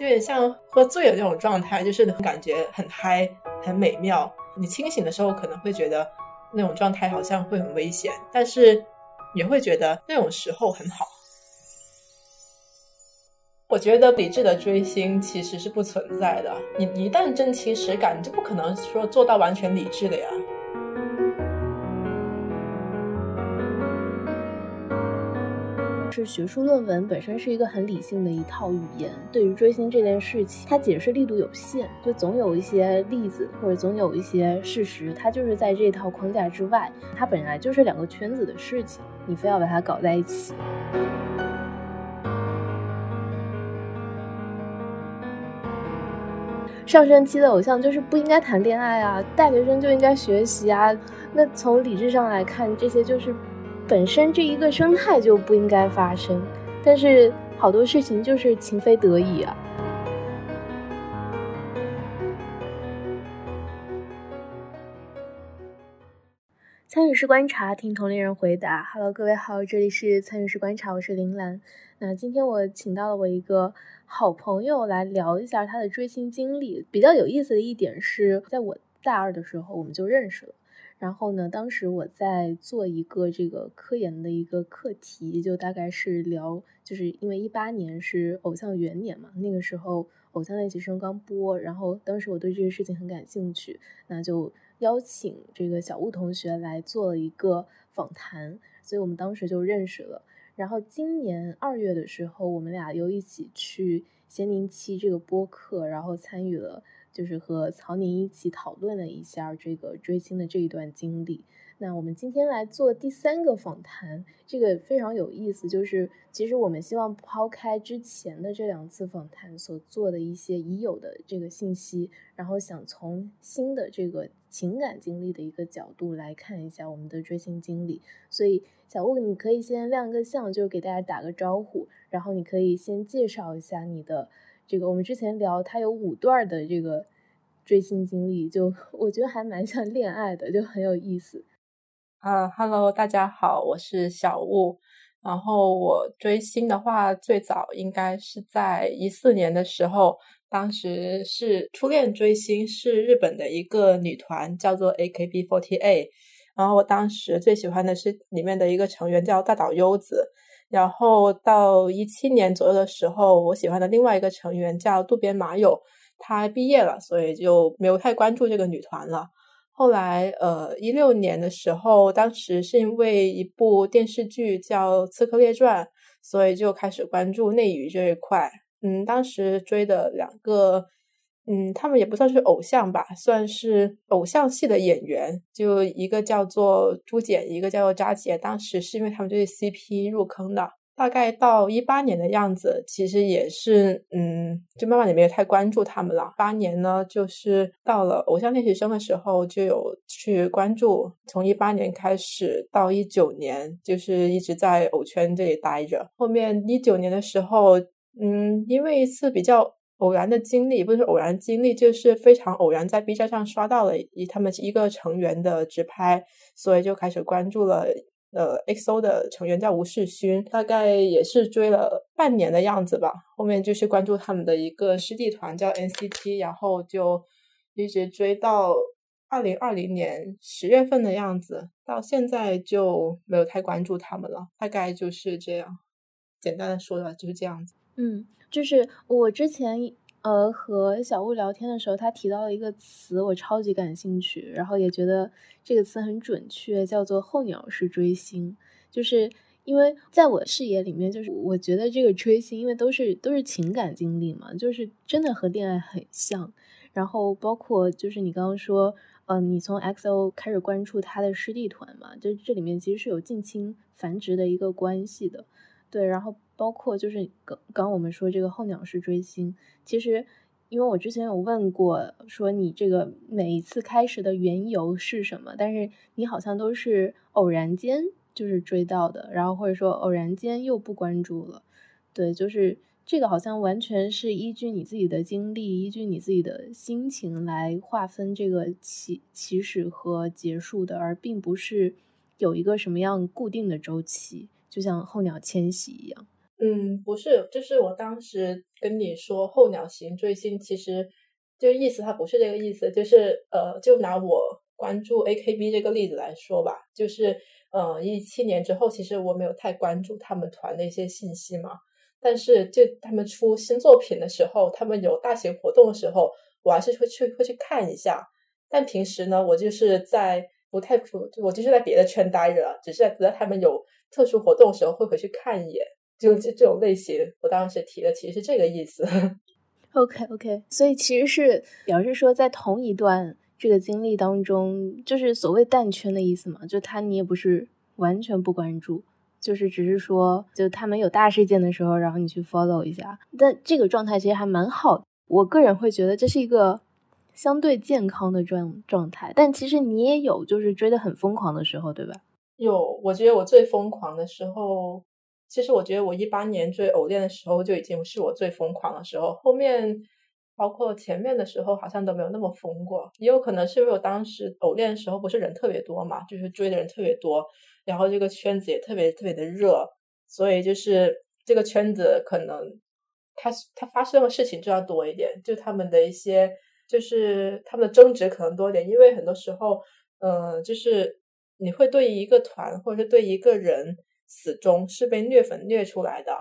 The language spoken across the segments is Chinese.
有点像喝醉的那种状态，就是感觉很嗨、很美妙。你清醒的时候可能会觉得那种状态好像会很危险，但是也会觉得那种时候很好。我觉得理智的追星其实是不存在的。你一旦真情实感，你就不可能说做到完全理智的呀。是学术论文本身是一个很理性的一套语言，对于追星这件事情，它解释力度有限，就总有一些例子或者总有一些事实，它就是在这套框架之外，它本来就是两个圈子的事情，你非要把它搞在一起。上升期的偶像就是不应该谈恋爱啊，大学生就应该学习啊。那从理智上来看，这些就是本身这一个生态就不应该发生。但是好多事情就是情非得已啊。参与式观察，听同龄人回答。Hello，各位好，这里是参与式观察，我是林兰。那今天我请到了我一个。好朋友来聊一下他的追星经历。比较有意思的一点是，在我大二的时候我们就认识了。然后呢，当时我在做一个这个科研的一个课题，就大概是聊，就是因为一八年是偶像元年嘛，那个时候《偶像练习生》刚播，然后当时我对这个事情很感兴趣，那就邀请这个小雾同学来做了一个访谈，所以我们当时就认识了。然后今年二月的时候，我们俩又一起去咸宁七这个播客，然后参与了，就是和曹宁一起讨论了一下这个追星的这一段经历。那我们今天来做第三个访谈，这个非常有意思。就是其实我们希望抛开之前的这两次访谈所做的一些已有的这个信息，然后想从新的这个情感经历的一个角度来看一下我们的追星经历。所以小雾，你可以先亮个相，就给大家打个招呼，然后你可以先介绍一下你的这个。我们之前聊他有五段的这个追星经历，就 我觉得还蛮像恋爱的，就很有意思。啊哈喽，大家好，我是小雾。然后我追星的话，最早应该是在一四年的时候，当时是初恋追星，是日本的一个女团，叫做 AKB48。然后我当时最喜欢的是里面的一个成员叫大岛优子。然后到一七年左右的时候，我喜欢的另外一个成员叫渡边麻友，他毕业了，所以就没有太关注这个女团了。后来，呃，一六年的时候，当时是因为一部电视剧叫《刺客列传》，所以就开始关注内娱这一块。嗯，当时追的两个，嗯，他们也不算是偶像吧，算是偶像系的演员，就一个叫做朱简，一个叫做扎杰。当时是因为他们这对 CP 入坑的。大概到一八年的样子，其实也是，嗯，就慢慢也没有太关注他们了。八年呢，就是到了偶像练习生的时候，就有去关注。从一八年开始到一九年，就是一直在偶圈这里待着。后面一九年的时候，嗯，因为一次比较偶然的经历，不是偶然经历，就是非常偶然，在 B 站上刷到了一他们一个成员的直拍，所以就开始关注了。呃，XO 的成员叫吴世勋，大概也是追了半年的样子吧。后面就是关注他们的一个师弟团叫 NCT，然后就一直追到二零二零年十月份的样子，到现在就没有太关注他们了。大概就是这样，简单的说的就是这样子。嗯，就是我之前。呃，和小雾聊天的时候，他提到了一个词，我超级感兴趣，然后也觉得这个词很准确，叫做“候鸟式追星”。就是因为在我视野里面，就是我觉得这个追星，因为都是都是情感经历嘛，就是真的和恋爱很像。然后包括就是你刚刚说，呃，你从 XO 开始关注他的师弟团嘛，就这里面其实是有近亲繁殖的一个关系的。对，然后包括就是刚刚我们说这个候鸟式追星，其实因为我之前有问过，说你这个每一次开始的缘由是什么，但是你好像都是偶然间就是追到的，然后或者说偶然间又不关注了。对，就是这个好像完全是依据你自己的经历，依据你自己的心情来划分这个起起始和结束的，而并不是有一个什么样固定的周期。就像候鸟迁徙一样，嗯，不是，就是我当时跟你说候鸟型追星，其实就意思它不是这个意思，就是呃，就拿我关注 A K B 这个例子来说吧，就是呃，一七年之后，其实我没有太关注他们团的一些信息嘛，但是就他们出新作品的时候，他们有大型活动的时候，我还是会去会去看一下，但平时呢，我就是在不太我就是在别的圈待着，只是在在他们有特殊活动的时候会回去看一眼。就这这种类型，我当时提的其实是这个意思。OK OK，所以其实是表示说，在同一段这个经历当中，就是所谓淡圈的意思嘛，就他你也不是完全不关注，就是只是说，就他们有大事件的时候，然后你去 follow 一下。但这个状态其实还蛮好，我个人会觉得这是一个相对健康的状状态。但其实你也有就是追的很疯狂的时候，对吧？有，我觉得我最疯狂的时候。其实我觉得我一八年追偶练的时候就已经是我最疯狂的时候，后面包括前面的时候好像都没有那么疯过。也有可能是因为我当时偶练的时候不是人特别多嘛，就是追的人特别多，然后这个圈子也特别特别的热，所以就是这个圈子可能它它发生的事情就要多一点，就他们的一些就是他们的争执可能多一点，因为很多时候，嗯，就是你会对一个团或者是对一个人。死忠是被虐粉虐出来的，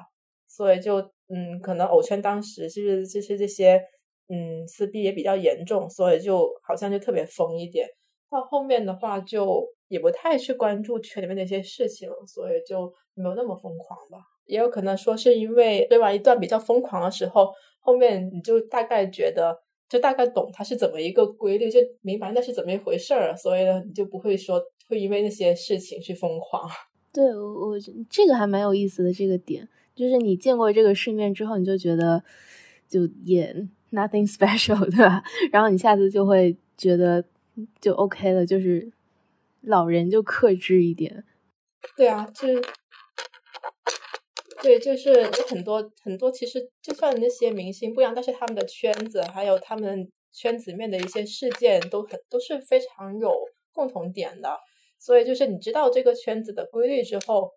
所以就嗯，可能偶圈当时就是就是这些嗯撕逼也比较严重，所以就好像就特别疯一点。到后面的话就也不太去关注圈里面那些事情，所以就没有那么疯狂吧。也有可能说是因为追完一段比较疯狂的时候，后面你就大概觉得就大概懂它是怎么一个规律，就明白那是怎么一回事儿，所以呢你就不会说会因为那些事情去疯狂。对我，我这个还蛮有意思的。这个点就是你见过这个世面之后，你就觉得就也 nothing special，对吧？然后你下次就会觉得就 OK 了，就是老人就克制一点。对啊，就对，就是有很多很多，其实就算那些明星不一样，但是他们的圈子还有他们圈子里面的一些事件都很都是非常有共同点的。所以就是你知道这个圈子的规律之后，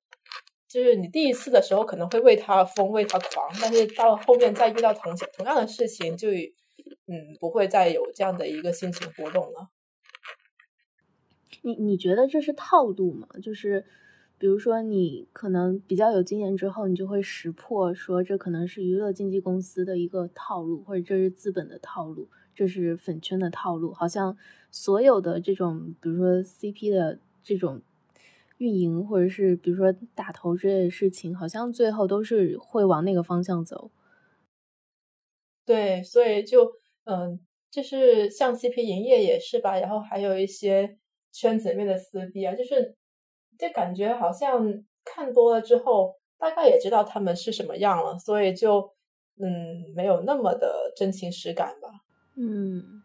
就是你第一次的时候可能会为他疯为他狂，但是到后面再遇到同同样的事情，就嗯不会再有这样的一个心情波动了。你你觉得这是套路吗？就是比如说你可能比较有经验之后，你就会识破说这可能是娱乐经纪公司的一个套路，或者这是资本的套路，这是粉圈的套路。好像所有的这种，比如说 CP 的。这种运营或者是比如说打头之类的事情，好像最后都是会往那个方向走。对，所以就嗯，就是像 CP 营业也是吧，然后还有一些圈子里面的撕逼啊，就是就感觉好像看多了之后，大概也知道他们是什么样了，所以就嗯，没有那么的真情实感吧。嗯，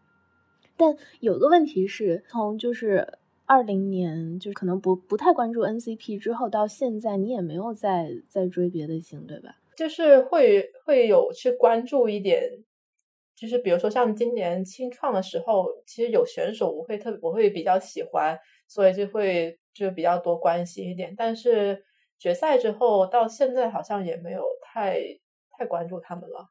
但有个问题是，从就是。二零年就是可能不不太关注 NCP 之后到现在，你也没有再再追别的星，对吧？就是会会有去关注一点，就是比如说像今年清创的时候，其实有选手我会特我会比较喜欢，所以就会就比较多关心一点。但是决赛之后到现在好像也没有太太关注他们了。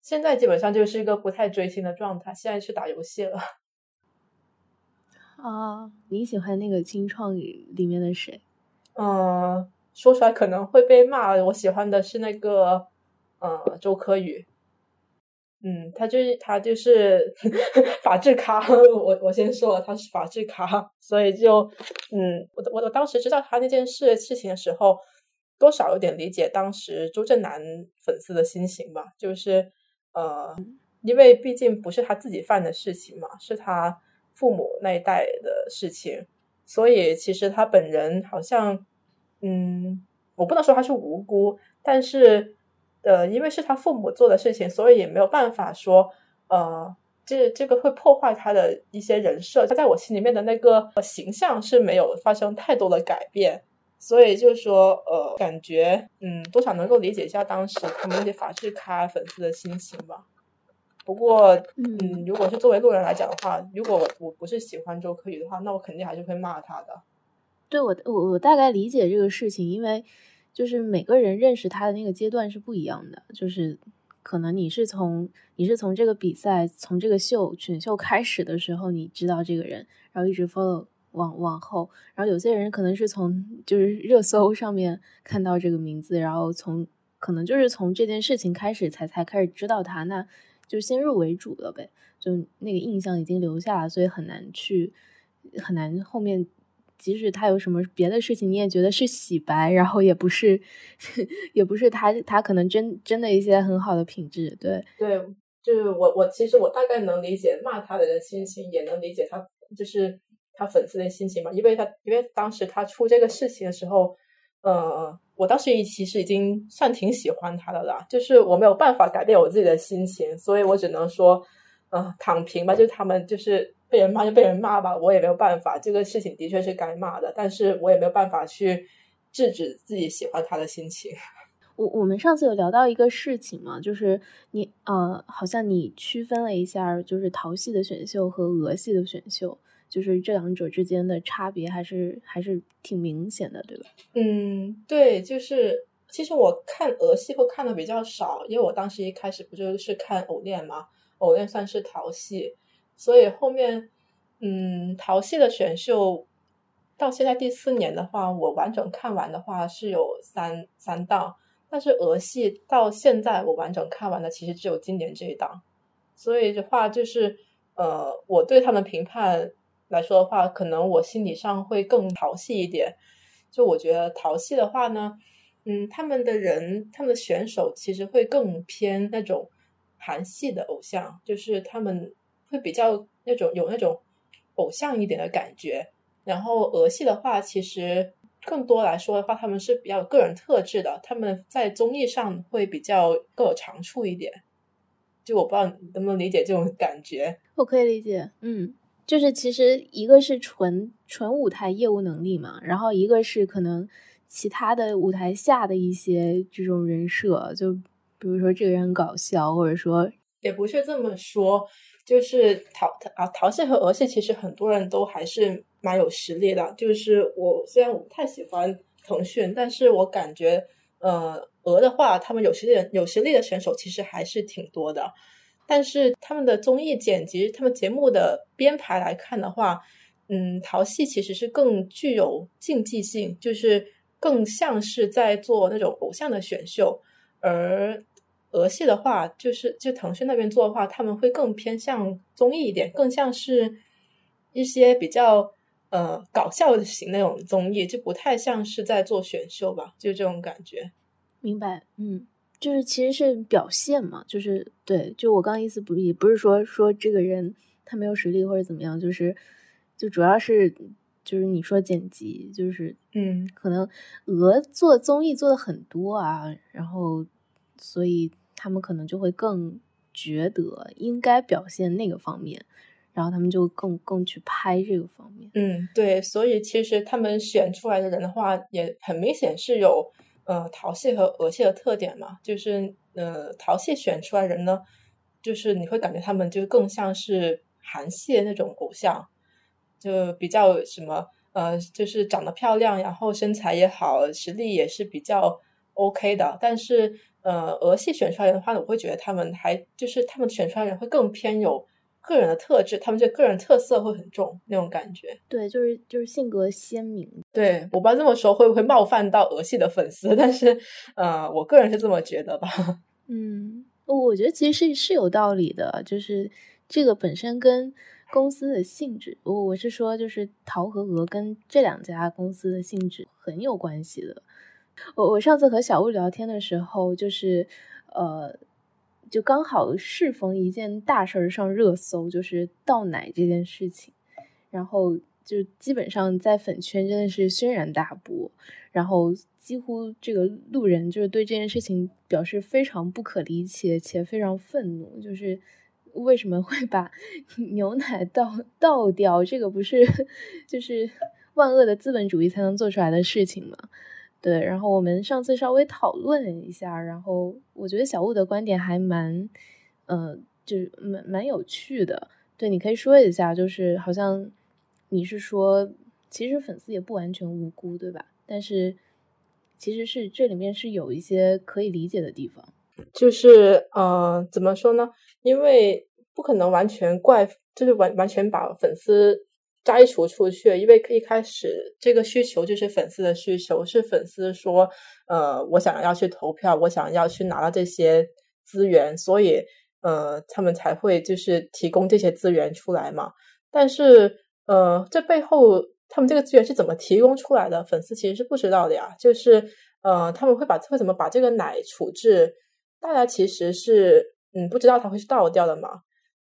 现在基本上就是一个不太追星的状态，现在去打游戏了。啊，你喜欢那个清创里面的谁？嗯，说出来可能会被骂。我喜欢的是那个，呃，周柯宇。嗯，他就是他就是 法制咖。我我先说了，他是法制咖，所以就嗯，我我我当时知道他那件事事情的时候，多少有点理解当时周震南粉丝的心情吧。就是呃，因为毕竟不是他自己犯的事情嘛，是他。父母那一代的事情，所以其实他本人好像，嗯，我不能说他是无辜，但是，呃，因为是他父母做的事情，所以也没有办法说，呃，这这个会破坏他的一些人设，他在我心里面的那个形象是没有发生太多的改变，所以就是说，呃，感觉，嗯，多少能够理解一下当时他们那些法制咖粉丝的心情吧。不过，嗯，如果是作为路人来讲的话，如果我我不是喜欢周柯宇的话，那我肯定还是会骂他的。对我，我我大概理解这个事情，因为就是每个人认识他的那个阶段是不一样的，就是可能你是从你是从这个比赛从这个秀选秀开始的时候，你知道这个人，然后一直 follow 往往后，然后有些人可能是从就是热搜上面看到这个名字，然后从可能就是从这件事情开始才才开始知道他，那就先入为主了呗，就那个印象已经留下了，所以很难去很难后面。即使他有什么别的事情，你也觉得是洗白，然后也不是，也不是他他可能真真的一些很好的品质，对对，就是我我其实我大概能理解骂他的人心情，也能理解他就是他粉丝的心情嘛，因为他因为当时他出这个事情的时候，呃，我当时其实已经算挺喜欢他的了，就是我没有办法改变我自己的心情，所以我只能说，嗯，躺平吧，就他们就是。被人骂就被人骂吧，我也没有办法。这个事情的确是该骂的，但是我也没有办法去制止自己喜欢他的心情。我我们上次有聊到一个事情嘛，就是你呃，好像你区分了一下，就是淘系的选秀和俄系的选秀，就是这两者之间的差别还是还是挺明显的，对吧？嗯，对，就是其实我看俄系会看的比较少，因为我当时一开始不就是看偶练嘛，偶练算是淘系。所以后面，嗯，淘系的选秀到现在第四年的话，我完整看完的话是有三三档，但是俄系到现在我完整看完的其实只有今年这一档。所以的话，就是呃，我对他们评判来说的话，可能我心理上会更淘气一点。就我觉得淘气的话呢，嗯，他们的人，他们的选手其实会更偏那种韩系的偶像，就是他们。会比较那种有那种偶像一点的感觉，然后俄系的话，其实更多来说的话，他们是比较个人特质的，他们在综艺上会比较更有长处一点。就我不知道能不能理解这种感觉？我可以理解，嗯，就是其实一个是纯纯舞台业务能力嘛，然后一个是可能其他的舞台下的一些这种人设，就比如说这个人很搞笑，或者说也不是这么说。就是淘啊，淘系和俄系其实很多人都还是蛮有实力的。就是我虽然我不太喜欢腾讯，但是我感觉呃，俄的话，他们有实力有实力的选手其实还是挺多的。但是他们的综艺剪辑、他们节目的编排来看的话，嗯，淘系其实是更具有竞技性，就是更像是在做那种偶像的选秀，而。俄系的话，就是就腾讯那边做的话，他们会更偏向综艺一点，更像是一些比较呃搞笑型那种综艺，就不太像是在做选秀吧，就这种感觉。明白，嗯，就是其实是表现嘛，就是对，就我刚刚意思不也不是说说这个人他没有实力或者怎么样，就是就主要是就是你说剪辑，就是嗯，可能鹅做综艺做的很多啊，然后所以。他们可能就会更觉得应该表现那个方面，然后他们就更更去拍这个方面。嗯，对，所以其实他们选出来的人的话，也很明显是有呃淘系和俄系的特点嘛。就是呃淘系选出来人呢，就是你会感觉他们就更像是韩系的那种偶像，就比较什么呃，就是长得漂亮，然后身材也好，实力也是比较 OK 的，但是。呃，俄系选出来的话呢，我会觉得他们还就是他们选出来人会更偏有个人的特质，他们这个人特色会很重那种感觉。对，就是就是性格鲜明。对，我不知道这么说会不会冒犯到俄系的粉丝，但是呃，我个人是这么觉得吧。嗯，我觉得其实是是有道理的，就是这个本身跟公司的性质，我我是说就是陶和俄跟这两家公司的性质很有关系的。我我上次和小物聊天的时候，就是呃，就刚好适逢一件大事儿上热搜，就是倒奶这件事情，然后就基本上在粉圈真的是轩然大波，然后几乎这个路人就是对这件事情表示非常不可理解且非常愤怒，就是为什么会把 牛奶倒倒掉？这个不是 就是万恶的资本主义才能做出来的事情吗？对，然后我们上次稍微讨论了一下，然后我觉得小物的观点还蛮，呃，就蛮蛮有趣的。对，你可以说一下，就是好像你是说，其实粉丝也不完全无辜，对吧？但是其实是这里面是有一些可以理解的地方。就是呃，怎么说呢？因为不可能完全怪，就是完完全把粉丝摘除出去，因为一开始这个需求就是粉丝的需求，是粉丝说，呃，我想要去投票，我想要去拿到这些资源，所以呃，他们才会就是提供这些资源出来嘛。但是呃，这背后他们这个资源是怎么提供出来的？粉丝其实是不知道的呀。就是呃，他们会把会怎么把这个奶处置？大家其实是嗯不知道它会是倒掉的嘛，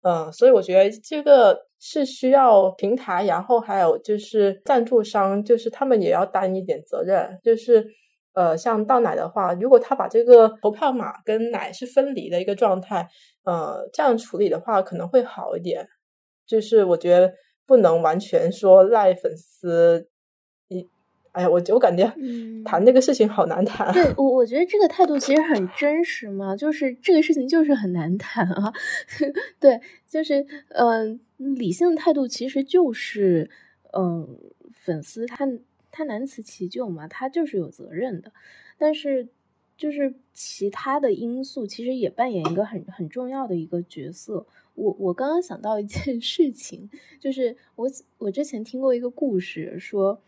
嗯，所以我觉得这个是需要平台，然后还有就是赞助商，就是他们也要担一点责任。就是呃，像倒奶的话，如果他把这个投票码跟奶是分离的一个状态，呃，这样处理的话可能会好一点。就是我觉得不能完全说赖粉丝一。哎呀，我我感觉谈这个事情好难谈。对我，我觉得这个态度其实很真实嘛，就是这个事情就是很难谈啊。对，就是嗯，理性的态度其实就是嗯，粉丝他他难辞其咎嘛，他就是有责任的。但是就是其他的因素其实也扮演一个很很重要的一个角色。我我刚刚想到一件事情，就是我我之前听过一个故事说。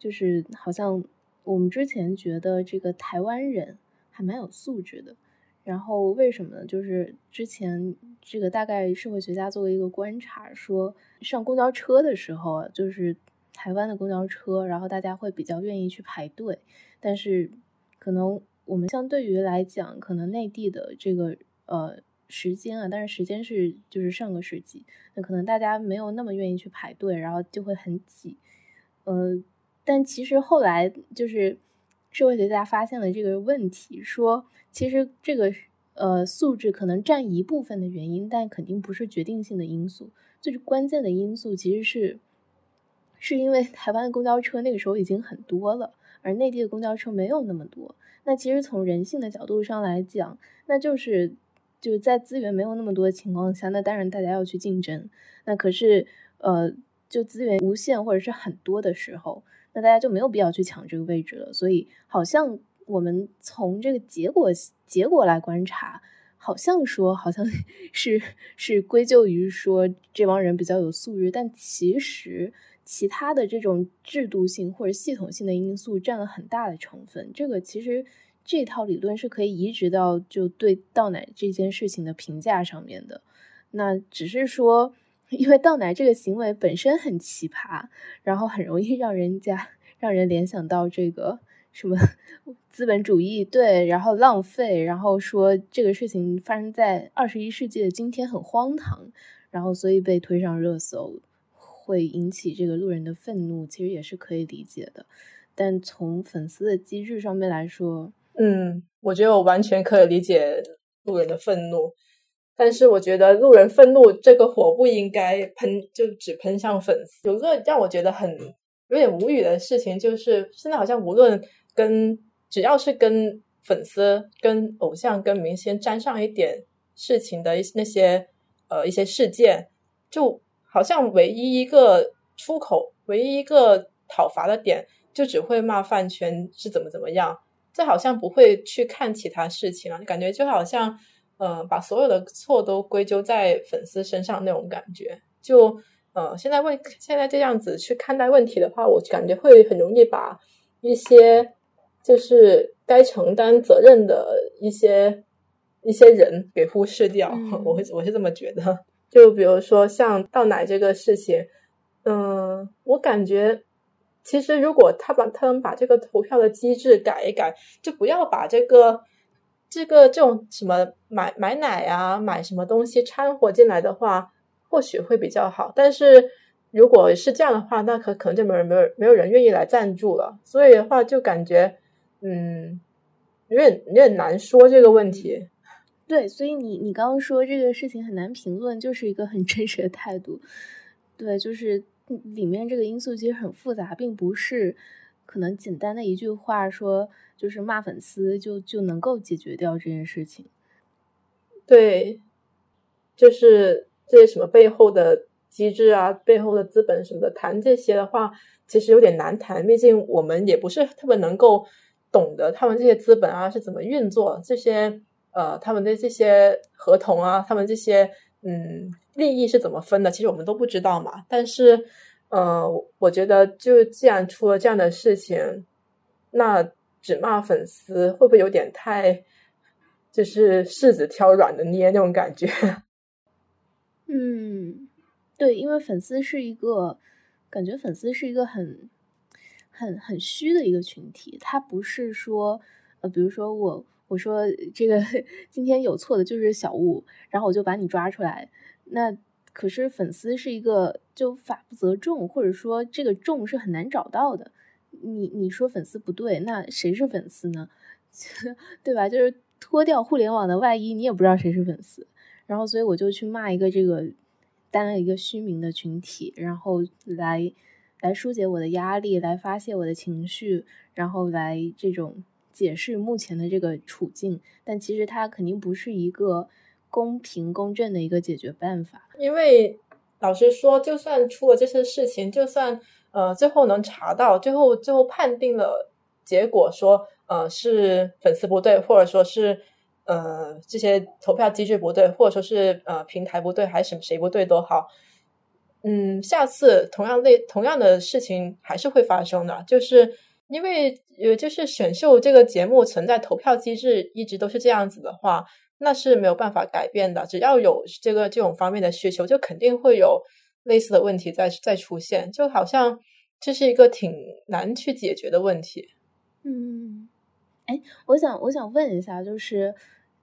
就是好像我们之前觉得这个台湾人还蛮有素质的，然后为什么呢？就是之前这个大概社会学家做了一个观察，说上公交车的时候，就是台湾的公交车，然后大家会比较愿意去排队，但是可能我们相对于来讲，可能内地的这个呃时间啊，但是时间是就是上个世纪，那可能大家没有那么愿意去排队，然后就会很挤，呃。但其实后来就是社会学家发现了这个问题，说其实这个呃素质可能占一部分的原因，但肯定不是决定性的因素。最关键的因素其实是是因为台湾的公交车那个时候已经很多了，而内地的公交车没有那么多。那其实从人性的角度上来讲，那就是就是在资源没有那么多的情况下，那当然大家要去竞争。那可是呃，就资源无限或者是很多的时候。那大家就没有必要去抢这个位置了，所以好像我们从这个结果结果来观察，好像说好像 是是归咎于说这帮人比较有素质，但其实其他的这种制度性或者系统性的因素占了很大的成分。这个其实这套理论是可以移植到就对倒奶这件事情的评价上面的，那只是说。因为倒奶这个行为本身很奇葩，然后很容易让人家让人联想到这个什么资本主义，对，然后浪费，然后说这个事情发生在二十一世纪的今天很荒唐，然后所以被推上热搜，会引起这个路人的愤怒，其实也是可以理解的。但从粉丝的机制上面来说，嗯，我觉得我完全可以理解路人的愤怒。但是我觉得路人愤怒这个火不应该喷，就只喷向粉丝。有个让我觉得很有点无语的事情，就是现在好像无论跟只要是跟粉丝、跟偶像、跟明星沾上一点事情的一那些呃一些事件，就好像唯一一个出口、唯一一个讨伐的点，就只会骂饭圈是怎么怎么样，这好像不会去看其他事情了，感觉就好像。呃，把所有的错都归咎在粉丝身上那种感觉，就呃，现在问现在这样子去看待问题的话，我感觉会很容易把一些就是该承担责任的一些一些人给忽视掉。我会我是这么觉得。就比如说像倒奶这个事情，嗯，我感觉其实如果他把他们把这个投票的机制改一改，就不要把这个。这个这种什么买买奶啊，买什么东西掺和进来的话，或许会比较好。但是如果是这样的话，那可可能就没有人没有没有人愿意来赞助了。所以的话，就感觉嗯，有点有点难说这个问题。对，所以你你刚刚说这个事情很难评论，就是一个很真实的态度。对，就是里面这个因素其实很复杂，并不是可能简单的一句话说。就是骂粉丝就就能够解决掉这件事情，对，就是这些什么背后的机制啊，背后的资本什么的，谈这些的话，其实有点难谈。毕竟我们也不是特别能够懂得他们这些资本啊是怎么运作，这些呃他们的这些合同啊，他们这些嗯利益是怎么分的，其实我们都不知道嘛。但是呃，我觉得就既然出了这样的事情，那只骂粉丝会不会有点太就是柿子挑软的捏那种感觉？嗯，对，因为粉丝是一个感觉，粉丝是一个很。很很虚的一个群体，他不是说，呃，比如说我我说这个今天有错的就是小物，然后我就把你抓出来。那可是粉丝是一个就法不责众，或者说这个众是很难找到的。你你说粉丝不对，那谁是粉丝呢？对吧？就是脱掉互联网的外衣，你也不知道谁是粉丝。然后所以我就去骂一个这个担了一个虚名的群体，然后来。来疏解我的压力，来发泄我的情绪，然后来这种解释目前的这个处境。但其实它肯定不是一个公平公正的一个解决办法。因为老实说，就算出了这些事情，就算呃最后能查到，最后最后判定了结果说呃是粉丝不对，或者说是呃这些投票机制不对，或者说是呃平台不对，还是谁不对都好。嗯，下次同样类同样的事情还是会发生的，就是因为呃，就是选秀这个节目存在投票机制一直都是这样子的话，那是没有办法改变的。只要有这个这种方面的需求，就肯定会有类似的问题再再出现。就好像这是一个挺难去解决的问题。嗯，哎，我想我想问一下，就是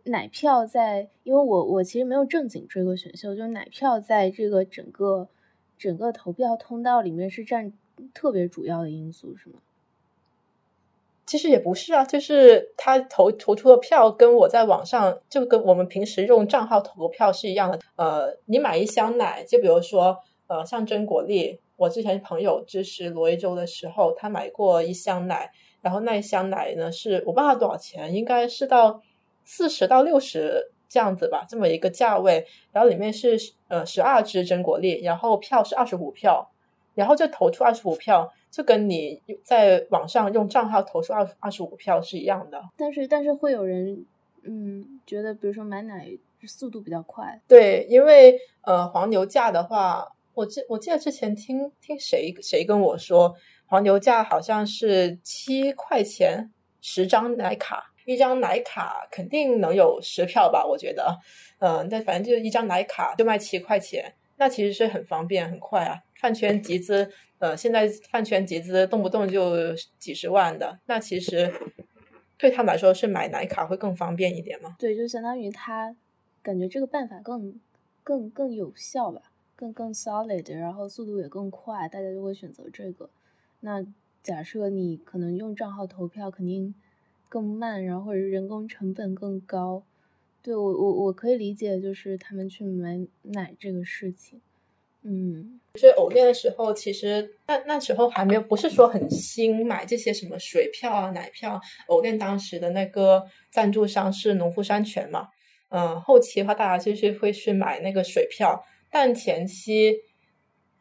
奶票在，因为我我其实没有正经追过选秀，就是奶票在这个整个。整个投票通道里面是占特别主要的因素，是吗？其实也不是啊，就是他投投出的票跟我在网上就跟我们平时用账号投的票是一样的。呃，你买一箱奶，就比如说呃，像真果粒，我之前朋友支持罗一舟的时候，他买过一箱奶，然后那一箱奶呢是我不知道多少钱，应该是到四十到六十。这样子吧，这么一个价位，然后里面是呃十二支真果粒，然后票是二十五票，然后就投出二十五票，就跟你在网上用账号投出二二十五票是一样的。但是但是会有人嗯觉得，比如说买奶速度比较快，对，因为呃黄牛价的话，我记我记得之前听听谁谁跟我说，黄牛价好像是七块钱十张奶卡。一张奶卡肯定能有十票吧？我觉得，嗯，但反正就是一张奶卡就卖七块钱，那其实是很方便、很快啊。饭圈集资，呃，现在饭圈集资动不动就几十万的，那其实对他们来说是买奶卡会更方便一点吗？对，就相当于他感觉这个办法更更更有效吧，更更 solid，然后速度也更快，大家就会选择这个。那假设你可能用账号投票，肯定。更慢，然后或者人工成本更高，对我我我可以理解，就是他们去买奶这个事情，嗯，就是偶练的时候，其实那那时候还没有，不是说很新，买这些什么水票啊、奶票。偶练当时的那个赞助商是农夫山泉嘛，嗯，后期的话大家就是会去买那个水票，但前期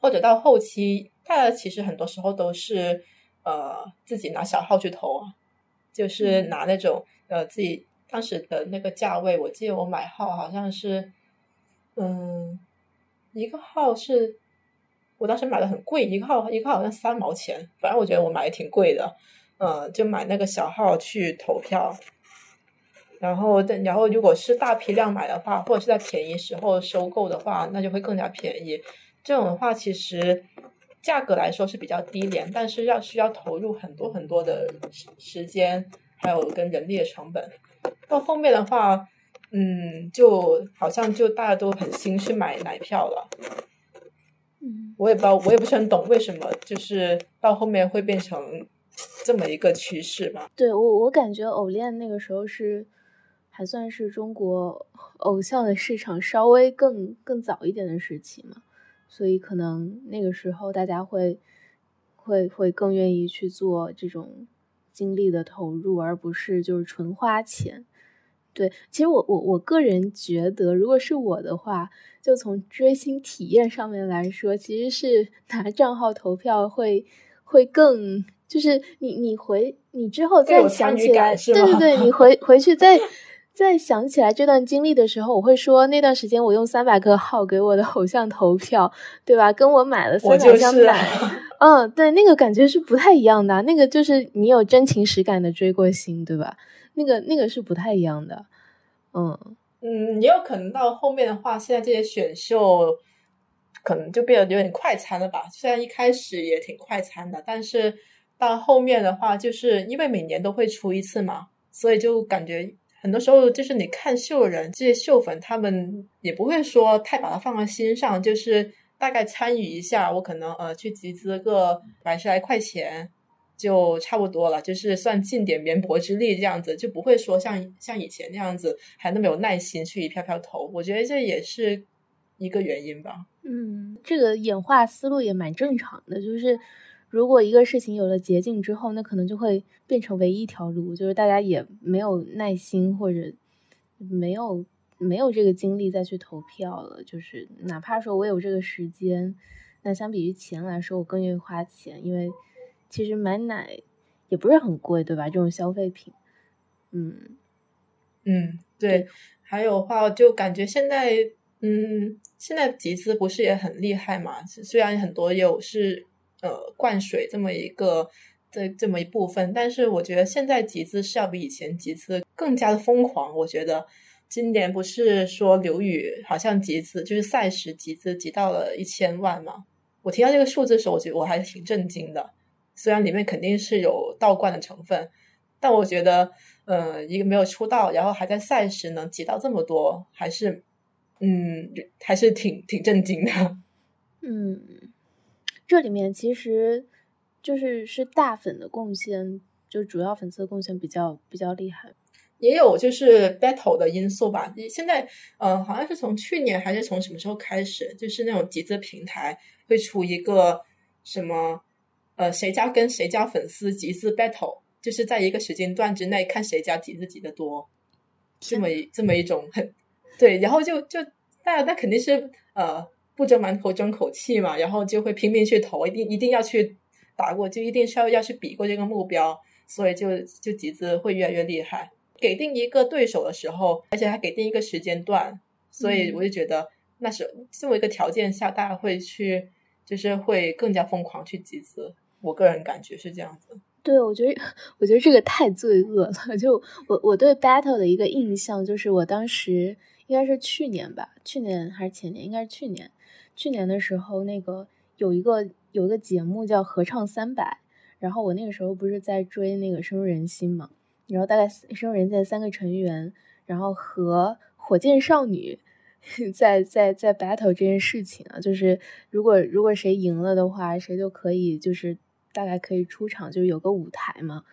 或者到后期，大家其实很多时候都是呃自己拿小号去投啊。就是拿那种呃自己当时的那个价位，我记得我买号好像是，嗯，一个号是，我当时买的很贵，一个号一个号好像三毛钱，反正我觉得我买的挺贵的，嗯，就买那个小号去投票，然后然后如果是大批量买的话，或者是在便宜时候收购的话，那就会更加便宜。这种的话其实。价格来说是比较低廉，但是要需要投入很多很多的时间，还有跟人力的成本。到后面的话，嗯，就好像就大家都很心去买奶票了。嗯，我也不知道，我也不是很懂为什么，就是到后面会变成这么一个趋势吧。对我，我感觉偶练那个时候是还算是中国偶像的市场稍微更更早一点的时期嘛。所以可能那个时候大家会会会更愿意去做这种精力的投入，而不是就是纯花钱。对，其实我我我个人觉得，如果是我的话，就从追星体验上面来说，其实是 拿账号投票会会更，就是你你回你之后再想起来，对对对，你回 回去再再想起来这段经历的时候，我会说那段时间我用三百个号给我的偶像投票，对吧？跟我买了三百张奶，嗯，对，那个感觉是不太一样的，那个就是你有真情实感的追过星，对吧？那个那个是不太一样的，嗯嗯，也有可能到后面的话，现在这些选秀。可能就变得有点快餐了吧？虽然一开始也挺快餐的，但是到后面的话，就是因为每年都会出一次嘛，所以就感觉很多时候就是你看秀人这些秀粉，他们也不会说太把它放在心上，就是大概参与一下，我可能呃去集资个百十来块钱就差不多了，就是算尽点绵薄之力这样子，就不会说像像以前那样子还那么有耐心去一票票投。我觉得这也是。一个原因吧，嗯，这个演化思路也蛮正常的。就是如果一个事情有了捷径之后，那可能就会变成唯一一条路，就是大家也没有耐心或者没有没有这个精力再去投票了。就是哪怕说我有这个时间，那相比于钱来说，我更愿意花钱，因为其实买奶也不是很贵，对吧？这种消费品，嗯嗯，对。还有话，就感觉现在。嗯，现在集资不是也很厉害嘛？虽然很多有是呃灌水这么一个这这么一部分，但是我觉得现在集资是要比以前集资更加的疯狂。我觉得今年不是说刘宇好像集资就是赛时集资集到了一千万嘛？我听到这个数字的时候，我觉得我还挺震惊的。虽然里面肯定是有道观的成分，但我觉得呃一个没有出道，然后还在赛时能集到这么多，还是。嗯，还是挺挺震惊的。嗯，这里面其实就是是大粉的贡献，就主要粉丝的贡献比较比较厉害。也有就是 battle 的因素吧。现在，呃，好像是从去年还是从什么时候开始，就是那种集资平台会出一个什么，呃，谁家跟谁家粉丝集资 battle，就是在一个时间段之内看谁家集资集的多，这么一这么一种很。对，然后就就那那肯定是呃不争馒头争口气嘛，然后就会拼命去投，一定一定要去打过，就一定是要要去比过这个目标，所以就就集资会越来越厉害。给定一个对手的时候，而且还给定一个时间段，所以我就觉得那是这么一个条件下，大家会去就是会更加疯狂去集资。我个人感觉是这样子。对，我觉得我觉得这个太罪恶了。就我我对 battle 的一个印象就是我当时。应该是去年吧，去年还是前年？应该是去年。去年的时候，那个有一个有一个节目叫《合唱三百》，然后我那个时候不是在追那个深入人心嘛，然后大概深入人心三个成员，然后和火箭少女 在在在 battle 这件事情啊，就是如果如果谁赢了的话，谁就可以就是大概可以出场，就有个舞台嘛。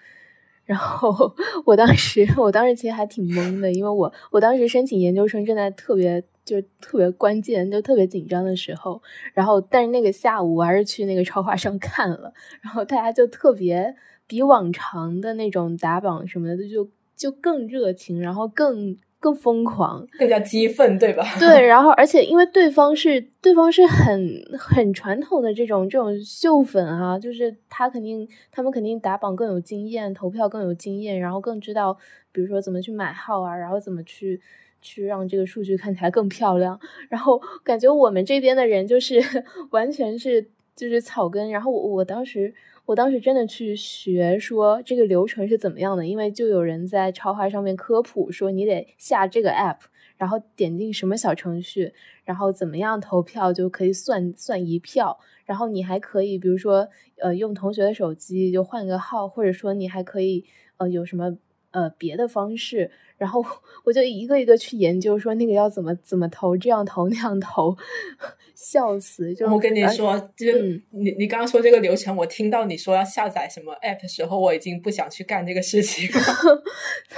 然后我当时，我当时其实还挺懵的，因为我我当时申请研究生正在特别就特别关键，就特别紧张的时候。然后，但是那个下午我还是去那个超话上看了，然后大家就特别比往常的那种打榜什么的就就更热情，然后更。更疯狂，更加激愤，对吧？对，然后而且因为对方是对方是很很传统的这种这种秀粉啊，就是他肯定他们肯定打榜更有经验，投票更有经验，然后更知道比如说怎么去买号啊，然后怎么去去让这个数据看起来更漂亮。然后感觉我们这边的人就是 完全是就是草根，然后我我当时。我当时真的去学说这个流程是怎么样的，因为就有人在超话上面科普说你得下这个 app，然后点进什么小程序，然后怎么样投票就可以算算一票，然后你还可以比如说呃用同学的手机就换个号，或者说你还可以呃有什么呃别的方式。然后我就一个一个去研究，说那个要怎么怎么投，这样投那样投，笑死！就我跟你说，就你你刚刚说这个流程，我听到你说要下载什么 app 的时候，我已经不想去干这个事情了。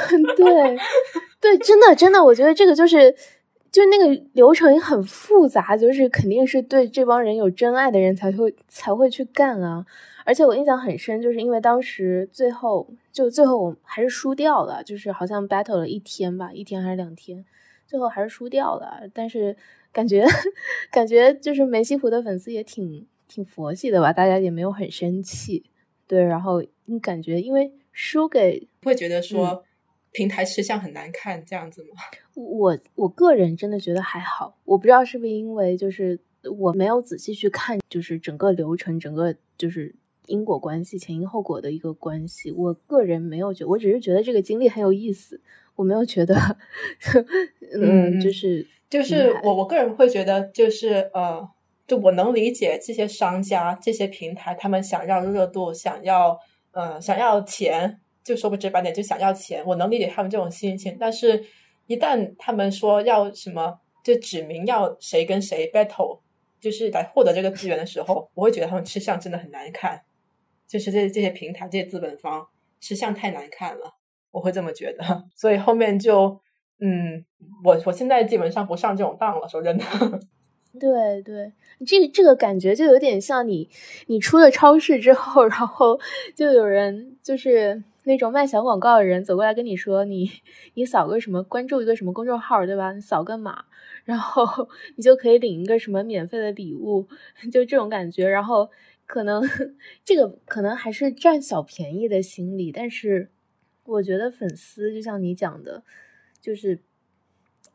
对对，真的真的，我觉得这个就是就那个流程很复杂，就是肯定是对这帮人有真爱的人才会才会去干啊。而且我印象很深，就是因为当时最后就最后我还是输掉了，就是好像 battle 了一天吧，一天还是两天，最后还是输掉了。但是感觉感觉就是梅西湖的粉丝也挺挺佛系的吧，大家也没有很生气。对，然后你感觉因为输给会觉得说平台吃相很难看这样子吗？我我个人真的觉得还好，我不知道是不是因为就是我没有仔细去看，就是整个流程，整个就是因果关系、前因后果的一个关系。我个人没有觉，我只是觉得这个经历很有意思，我没有觉得，嗯，就是就是我我个人会觉得就是呃。就我能理解这些商家、这些平台，他们想要热度，想要呃想要钱，就说不直白点，就想要钱。我能理解他们这种心情，但是，一旦他们说要什么，就指明要谁跟谁 battle，就是来获得这个资源的时候，我会觉得他们吃相真的很难看。就是这这些平台、这些资本方吃相太难看了，我会这么觉得。所以后面就嗯，我我现在基本上不上这种当了，说真的。对对，这这个感觉就有点像你，你出了超市之后，然后就有人就是那种卖小广告的人走过来跟你说，你你扫个什么，关注一个什么公众号，对吧？你扫个码，然后你就可以领一个什么免费的礼物，就这种感觉。然后可能这个可能还是占小便宜的心理，但是我觉得粉丝就像你讲的，就是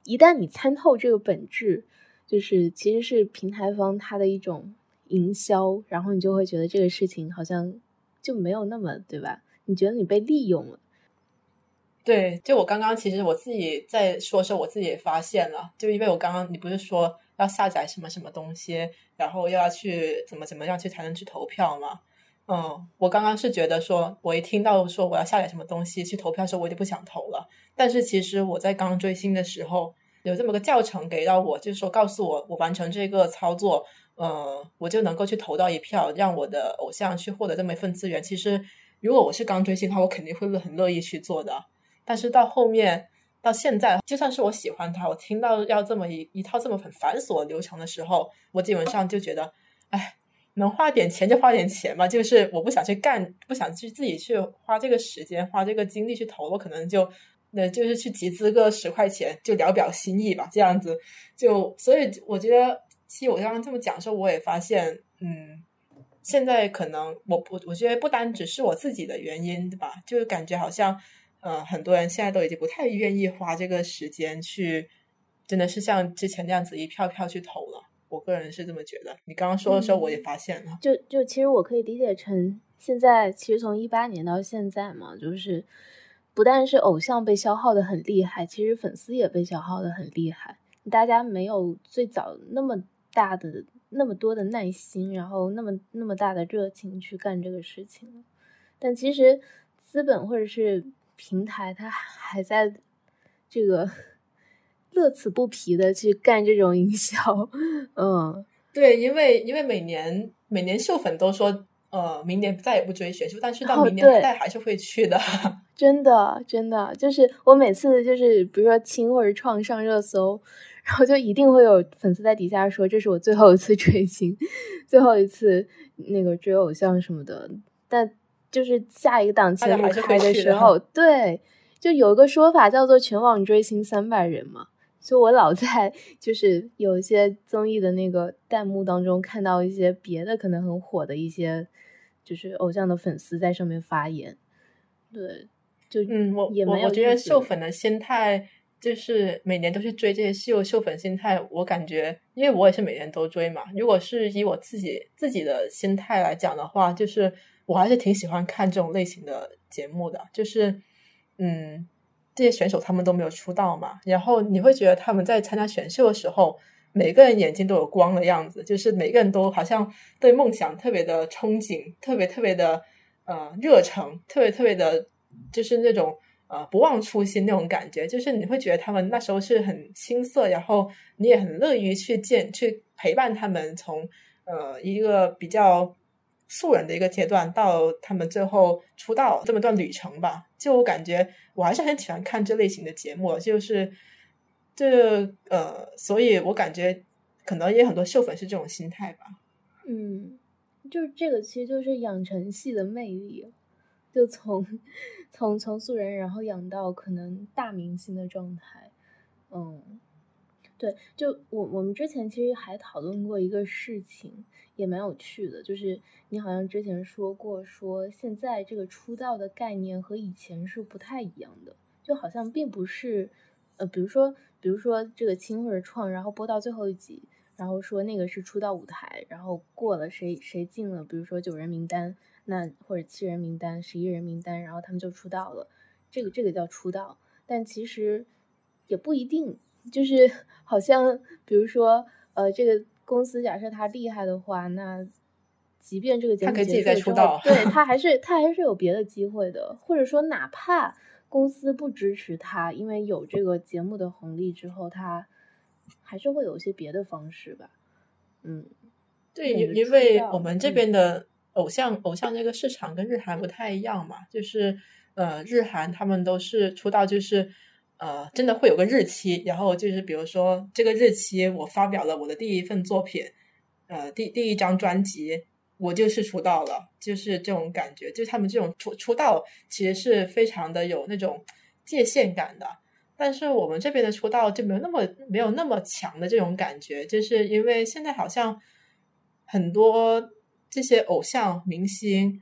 一旦你参透这个本质。就是其实是平台方它的一种营销，然后你就会觉得这个事情好像就没有那么对吧？你觉得你被利用了？对，就我刚刚其实我自己在说的时候，我自己也发现了，就因为我刚刚你不是说要下载什么什么东西，然后又要去怎么怎么样去才能去投票嘛？嗯，我刚刚是觉得说，我一听到说我要下载什么东西去投票的时候，我就不想投了。但是其实我在刚追星的时候。有这么个教程给到我，就是说告诉我，我完成这个操作，呃，我就能够去投到一票，让我的偶像去获得这么一份资源。其实，如果我是刚追星的话，我肯定会很乐意去做的。但是到后面，到现在，就算是我喜欢他，我听到要这么一一套这么很繁琐流程的时候，我基本上就觉得，哎，能花点钱就花点钱嘛，就是我不想去干，不想去自己去花这个时间、花这个精力去投，我可能就。那就是去集资个十块钱，就聊表心意吧，这样子就所以我觉得，其实我刚刚这么讲的时候，我也发现，嗯，现在可能我不，我觉得不单只是我自己的原因，对吧？就是感觉好像，呃，很多人现在都已经不太愿意花这个时间去，真的是像之前那样子一票票去投了。我个人是这么觉得。你刚刚说的时候，我也发现了。就就其实我可以理解成，现在其实从一八年到现在嘛，就是。不但是偶像被消耗的很厉害，其实粉丝也被消耗的很厉害。大家没有最早那么大的、那么多的耐心，然后那么那么大的热情去干这个事情。但其实资本或者是平台，他还在这个乐此不疲的去干这种营销。嗯，对，因为因为每年每年秀粉都说。呃，明年再也不追选秀，但是到明年大家还是会去的。真的，真的，就是我每次就是比如说青或者创上热搜，然后就一定会有粉丝在底下说这是我最后一次 追星，最后一次那个追偶像什么的。但就是下一个档期目开的时候，对，就有一个说法叫做全网追星三百人嘛。就我老在就是有一些综艺的那个弹幕当中看到一些别的可能很火的一些。就是偶像的粉丝在上面发言，对，就嗯，我我我觉得秀粉的心态就是每年都去追这些秀秀粉心态，我感觉，因为我也是每年都追嘛。如果是以我自己自己的心态来讲的话，就是我还是挺喜欢看这种类型的节目的。就是嗯，这些选手他们都没有出道嘛，然后你会觉得他们在参加选秀的时候。每个人眼睛都有光的样子，就是每个人都好像对梦想特别的憧憬，特别特别的呃热诚，特别特别的，就是那种呃不忘初心那种感觉。就是你会觉得他们那时候是很青涩，然后你也很乐于去见、去陪伴他们，从呃一个比较素人的一个阶段到他们最后出道这么段旅程吧。就我感觉，我还是很喜欢看这类型的节目，就是。这呃，所以我感觉可能也很多秀粉是这种心态吧。嗯，就这个，其实就是养成系的魅力，就从从从素人，然后养到可能大明星的状态。嗯，对，就我我们之前其实还讨论过一个事情，也蛮有趣的，就是你好像之前说过，说现在这个出道的概念和以前是不太一样的，就好像并不是，呃，比如说比如说这个青或者创，然后播到最后一集，然后说那个是出道舞台，然后过了谁谁进了，比如说九人名单，那或者七人名单、十一人名单，然后他们就出道了，这个这个叫出道，但其实也不一定。就是好像，比如说，呃，这个公司假设他厉害的话，那即便这个节目结束之后，对 他还是他还是有别的机会的，或者说哪怕公司不支持他，因为有这个节目的红利之后，他还是会有一些别的方式吧。嗯，对，因因为我们这边的偶像偶像这个市场跟日韩不太一样嘛，就是呃，日韩他们都是出道就是。呃，真的会有个日期，然后就是比如说这个日期，我发表了我的第一份作品，呃，第第一张专辑，我就是出道了，就是这种感觉。就他们这种出出道，其实是非常的有那种界限感的。但是我们这边的出道就没有那么没有那么强的这种感觉，就是因为现在好像很多这些偶像明星，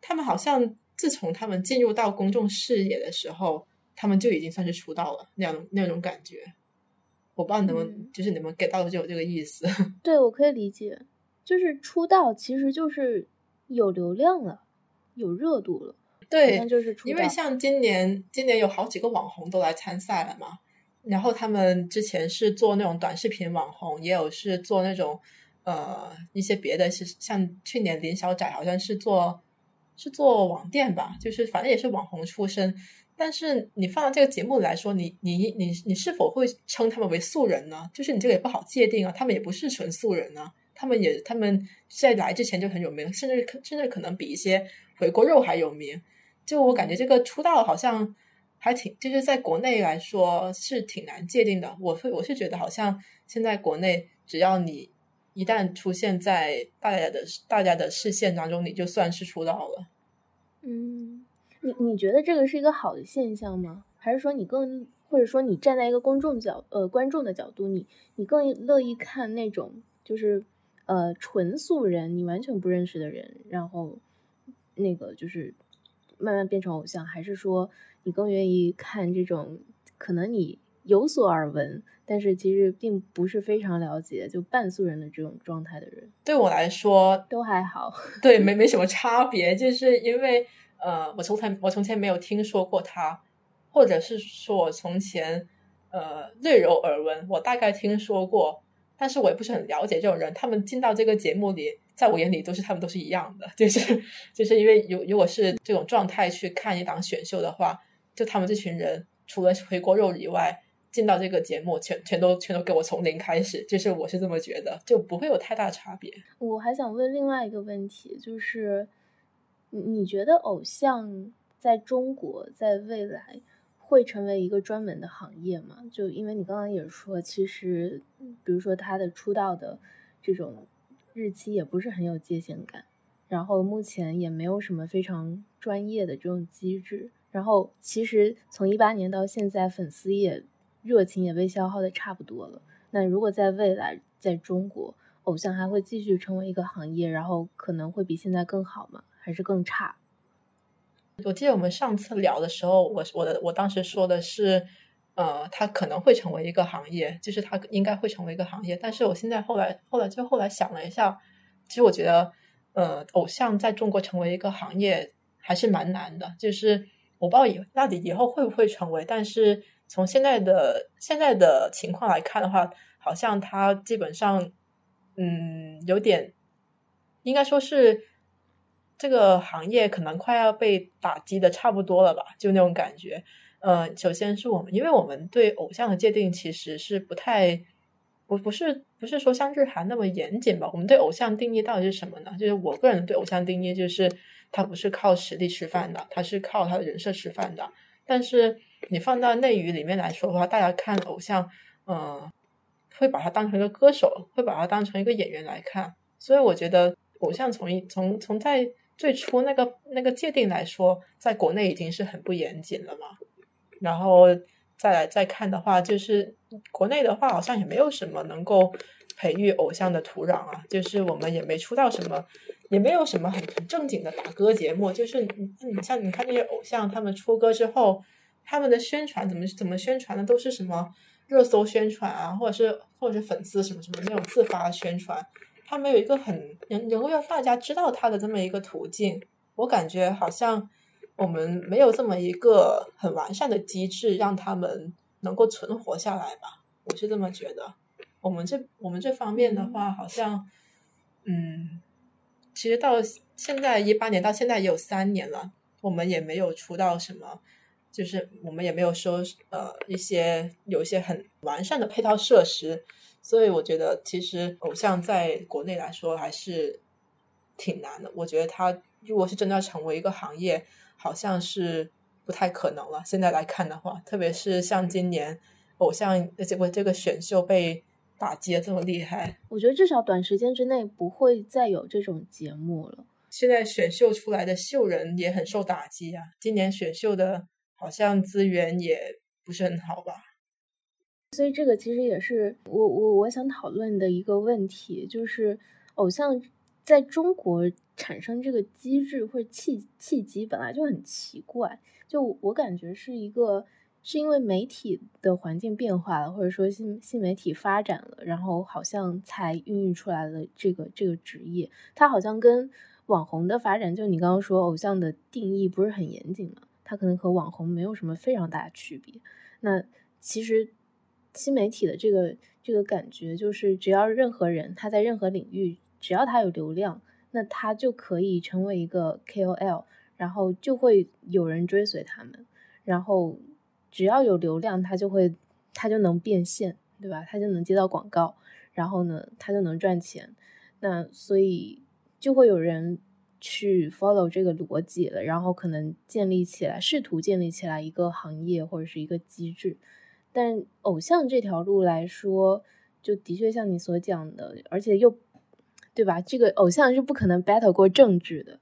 他们好像自从他们进入到公众视野的时候。他们就已经算是出道了，那样那种感觉，我不知道能不能，就是你们 get 到的就有这个意思。对，我可以理解，就是出道其实就是有流量了，有热度了。对，就是因为像今年，今年有好几个网红都来参赛了嘛。然后他们之前是做那种短视频网红，也有是做那种呃一些别的，是像去年林小仔好像是做是做网店吧，就是反正也是网红出身。但是你放到这个节目来说，你你你你是否会称他们为素人呢？就是你这个也不好界定啊，他们也不是纯素人啊，他们也他们在来之前就很有名，甚至甚至可能比一些回锅肉还有名。就我感觉这个出道好像还挺，就是在国内来说是挺难界定的。我会我是觉得好像现在国内只要你一旦出现在大家的大家的视线当中，你就算是出道了。嗯。你你觉得这个是一个好的现象吗？还是说你更或者说你站在一个公众角呃观众的角度，你你更乐意看那种就是呃纯素人，你完全不认识的人，然后那个就是慢慢变成偶像，还是说你更愿意看这种可能你有所耳闻，但是其实并不是非常了解就半素人的这种状态的人？对我来说都还好，对没没什么差别，就是因为。呃，我从前我从前没有听说过他，或者是说我从前呃略有耳闻，我大概听说过，但是我也不是很了解这种人。他们进到这个节目里，在我眼里都是他们都是一样的，就是就是因为如如果是这种状态去看一档选秀的话，就他们这群人除了回锅肉以外，进到这个节目全全都全都给我从零开始，就是我是这么觉得，就不会有太大差别。我还想问另外一个问题，就是。你你觉得偶像在中国在未来会成为一个专门的行业吗？就因为你刚刚也说，其实比如说他的出道的这种日期也不是很有界限感，然后目前也没有什么非常专业的这种机制，然后其实从一八年到现在，粉丝也热情也被消耗的差不多了。那如果在未来在中国，偶像还会继续成为一个行业，然后可能会比现在更好吗？还是更差。我记得我们上次聊的时候，我我的我当时说的是，呃，它可能会成为一个行业，就是它应该会成为一个行业。但是我现在后来后来就后来想了一下，其实我觉得，呃，偶像在中国成为一个行业还是蛮难的。就是我不知道以到底以后会不会成为，但是从现在的现在的情况来看的话，好像它基本上，嗯，有点应该说是。这个行业可能快要被打击的差不多了吧，就那种感觉。呃，首先是我们，因为我们对偶像的界定其实是不太，不不是不是说像日韩那么严谨吧。我们对偶像定义到底是什么呢？就是我个人对偶像定义就是他不是靠实力吃饭的，他是靠他的人设吃饭的。但是你放到内娱里面来说的话，大家看偶像，嗯，会把他当成一个歌手，会把他当成一个演员来看。所以我觉得偶像从一从从在最初那个那个界定来说，在国内已经是很不严谨了嘛。然后再来再看的话，就是国内的话，好像也没有什么能够培育偶像的土壤啊。就是我们也没出到什么，也没有什么很正经的打歌节目。就是你你像你看那些偶像，他们出歌之后，他们的宣传怎么怎么宣传的，都是什么热搜宣传啊，或者是或者是粉丝什么什么那种自发宣传。他没有一个很能能够让大家知道他的这么一个途径。我感觉好像。我们没有这么一个很完善的机制，让他们能够存活下来吧？我是这么觉得。我们这我们这方面的话，好像，嗯，其实到现在一八年到现在也有三年了，我们也没有出到什么，就是我们也没有说呃一些有一些很完善的配套设施，所以我觉得其实偶像在国内来说还是挺难的。我觉得他如果是真的要成为一个行业，好像是不太可能了。现在来看的话，特别是像今年偶像结果这个选秀被打击这么厉害，我觉得至少短时间之内不会再有这种节目了。现在选秀出来的秀人也很受打击啊。今年选秀的好像资源也不是很好吧？所以这个其实也是我我我想讨论的一个问题，就是偶像。在中国产生这个机制或者契契机本来就很奇怪，就我感觉是一个是因为媒体的环境变化了，或者说新新媒体发展了，然后好像才孕育出来了这个这个职业。它好像跟网红的发展，就你刚刚说偶像的定义不是很严谨嘛，它可能和网红没有什么非常大的区别。那其实新媒体的这个这个感觉，就是只要任何人他在任何领域。只要他有流量，那他就可以成为一个 KOL，然后就会有人追随他们。然后只要有流量，他就会他就能变现，对吧？他就能接到广告，然后呢，他就能赚钱。那所以就会有人去 follow 这个逻辑了，然后可能建立起来，试图建立起来一个行业或者是一个机制。但偶像这条路来说，就的确像你所讲的，而且又。对吧？这个偶像是不可能 battle 过政治的。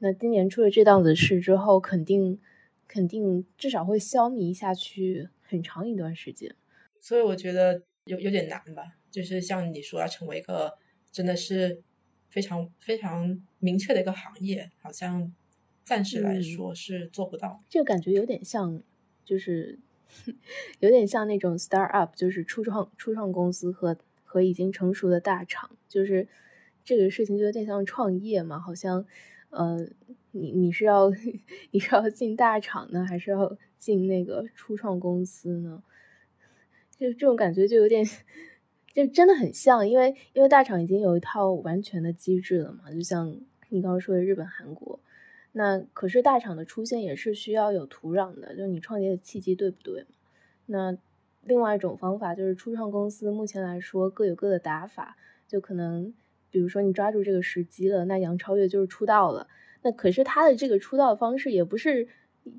那今年出了这档子事之后，肯定肯定至少会消弭下去很长一段时间。所以我觉得有有点难吧。就是像你说，要成为一个真的是非常非常明确的一个行业，好像暂时来说是做不到。这个感觉有点像，就是有点像那种 start up，就是初创初创公司和和已经成熟的大厂，就是。这个事情就有点像创业嘛，好像，呃，你你是要 你是要进大厂呢，还是要进那个初创公司呢？就这种感觉就有点，就真的很像，因为因为大厂已经有一套完全的机制了嘛，就像你刚刚说的日本、韩国，那可是大厂的出现也是需要有土壤的，就你创业的契机对不对？那另外一种方法就是初创公司目前来说各有各的打法，就可能。比如说你抓住这个时机了，那杨超越就是出道了。那可是他的这个出道方式也不是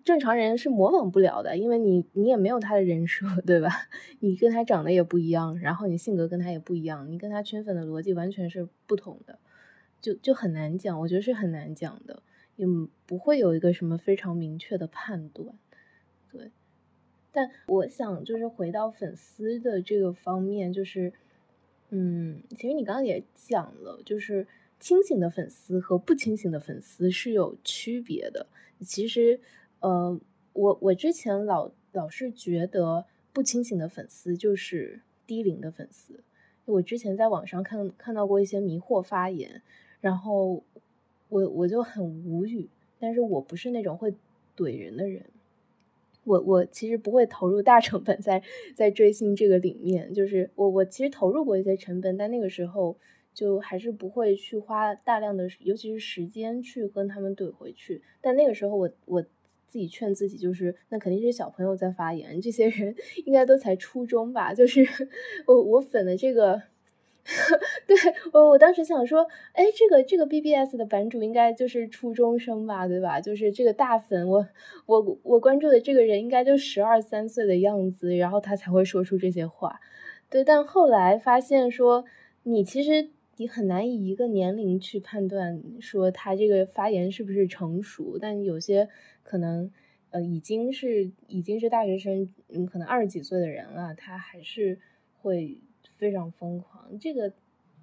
正常人是模仿不了的，因为你你也没有他的人设，对吧？你跟他长得也不一样，然后你性格跟他也不一样，你跟他圈粉的逻辑完全是不同的，就就很难讲。我觉得是很难讲的，也不会有一个什么非常明确的判断。对，但我想就是回到粉丝的这个方面，就是。嗯，其实你刚刚也讲了，就是清醒的粉丝和不清醒的粉丝是有区别的。其实，呃，我我之前老老是觉得不清醒的粉丝就是低龄的粉丝。我之前在网上看看到过一些迷惑发言，然后我我就很无语。但是我不是那种会怼人的人。我我其实不会投入大成本在在追星这个里面，就是我我其实投入过一些成本，但那个时候就还是不会去花大量的，尤其是时间去跟他们怼回去。但那个时候我我自己劝自己，就是那肯定是小朋友在发言，这些人 应该都才初中吧，就是 我我粉的这个。对我，我当时想说，哎，这个这个 BBS 的版主应该就是初中生吧，对吧？就是这个大粉，我我我关注的这个人应该就十二三岁的样子，然后他才会说出这些话。对，但后来发现说，你其实你很难以一个年龄去判断说他这个发言是不是成熟，但有些可能，呃已经是已经是大学生，嗯，可能二十几岁的人了，他还是会非常疯狂，这个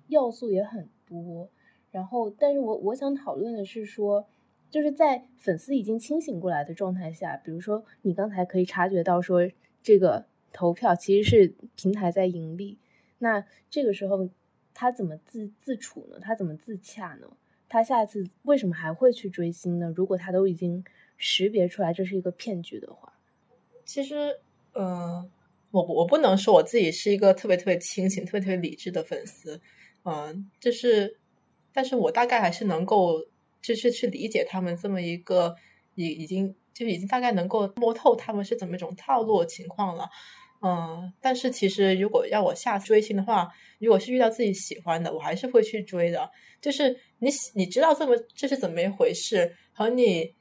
要素也很多。然后，但是我我想讨论的是说，就是在粉丝已经清醒过来的状态下，比如说你刚才可以察觉到说这个投票其实是平台在盈利，那这个时候他怎么自自处呢？他怎么自洽呢？他下一次为什么还会去追星呢？如果他都已经识别出来这是一个骗局的话，其实，嗯，我我不能说我自己是一个特别特别清醒、特别特别理智的粉丝，嗯，就是。但是我大概还是能够，就是去理解他们这么一个，已已经就已经大概能够摸透他们是怎么一种套路情况了，嗯。但是其实如果要我下追星的话，如果是遇到自己喜欢的，我还是会去追的。就是你你知道这么这是怎么一回事，和你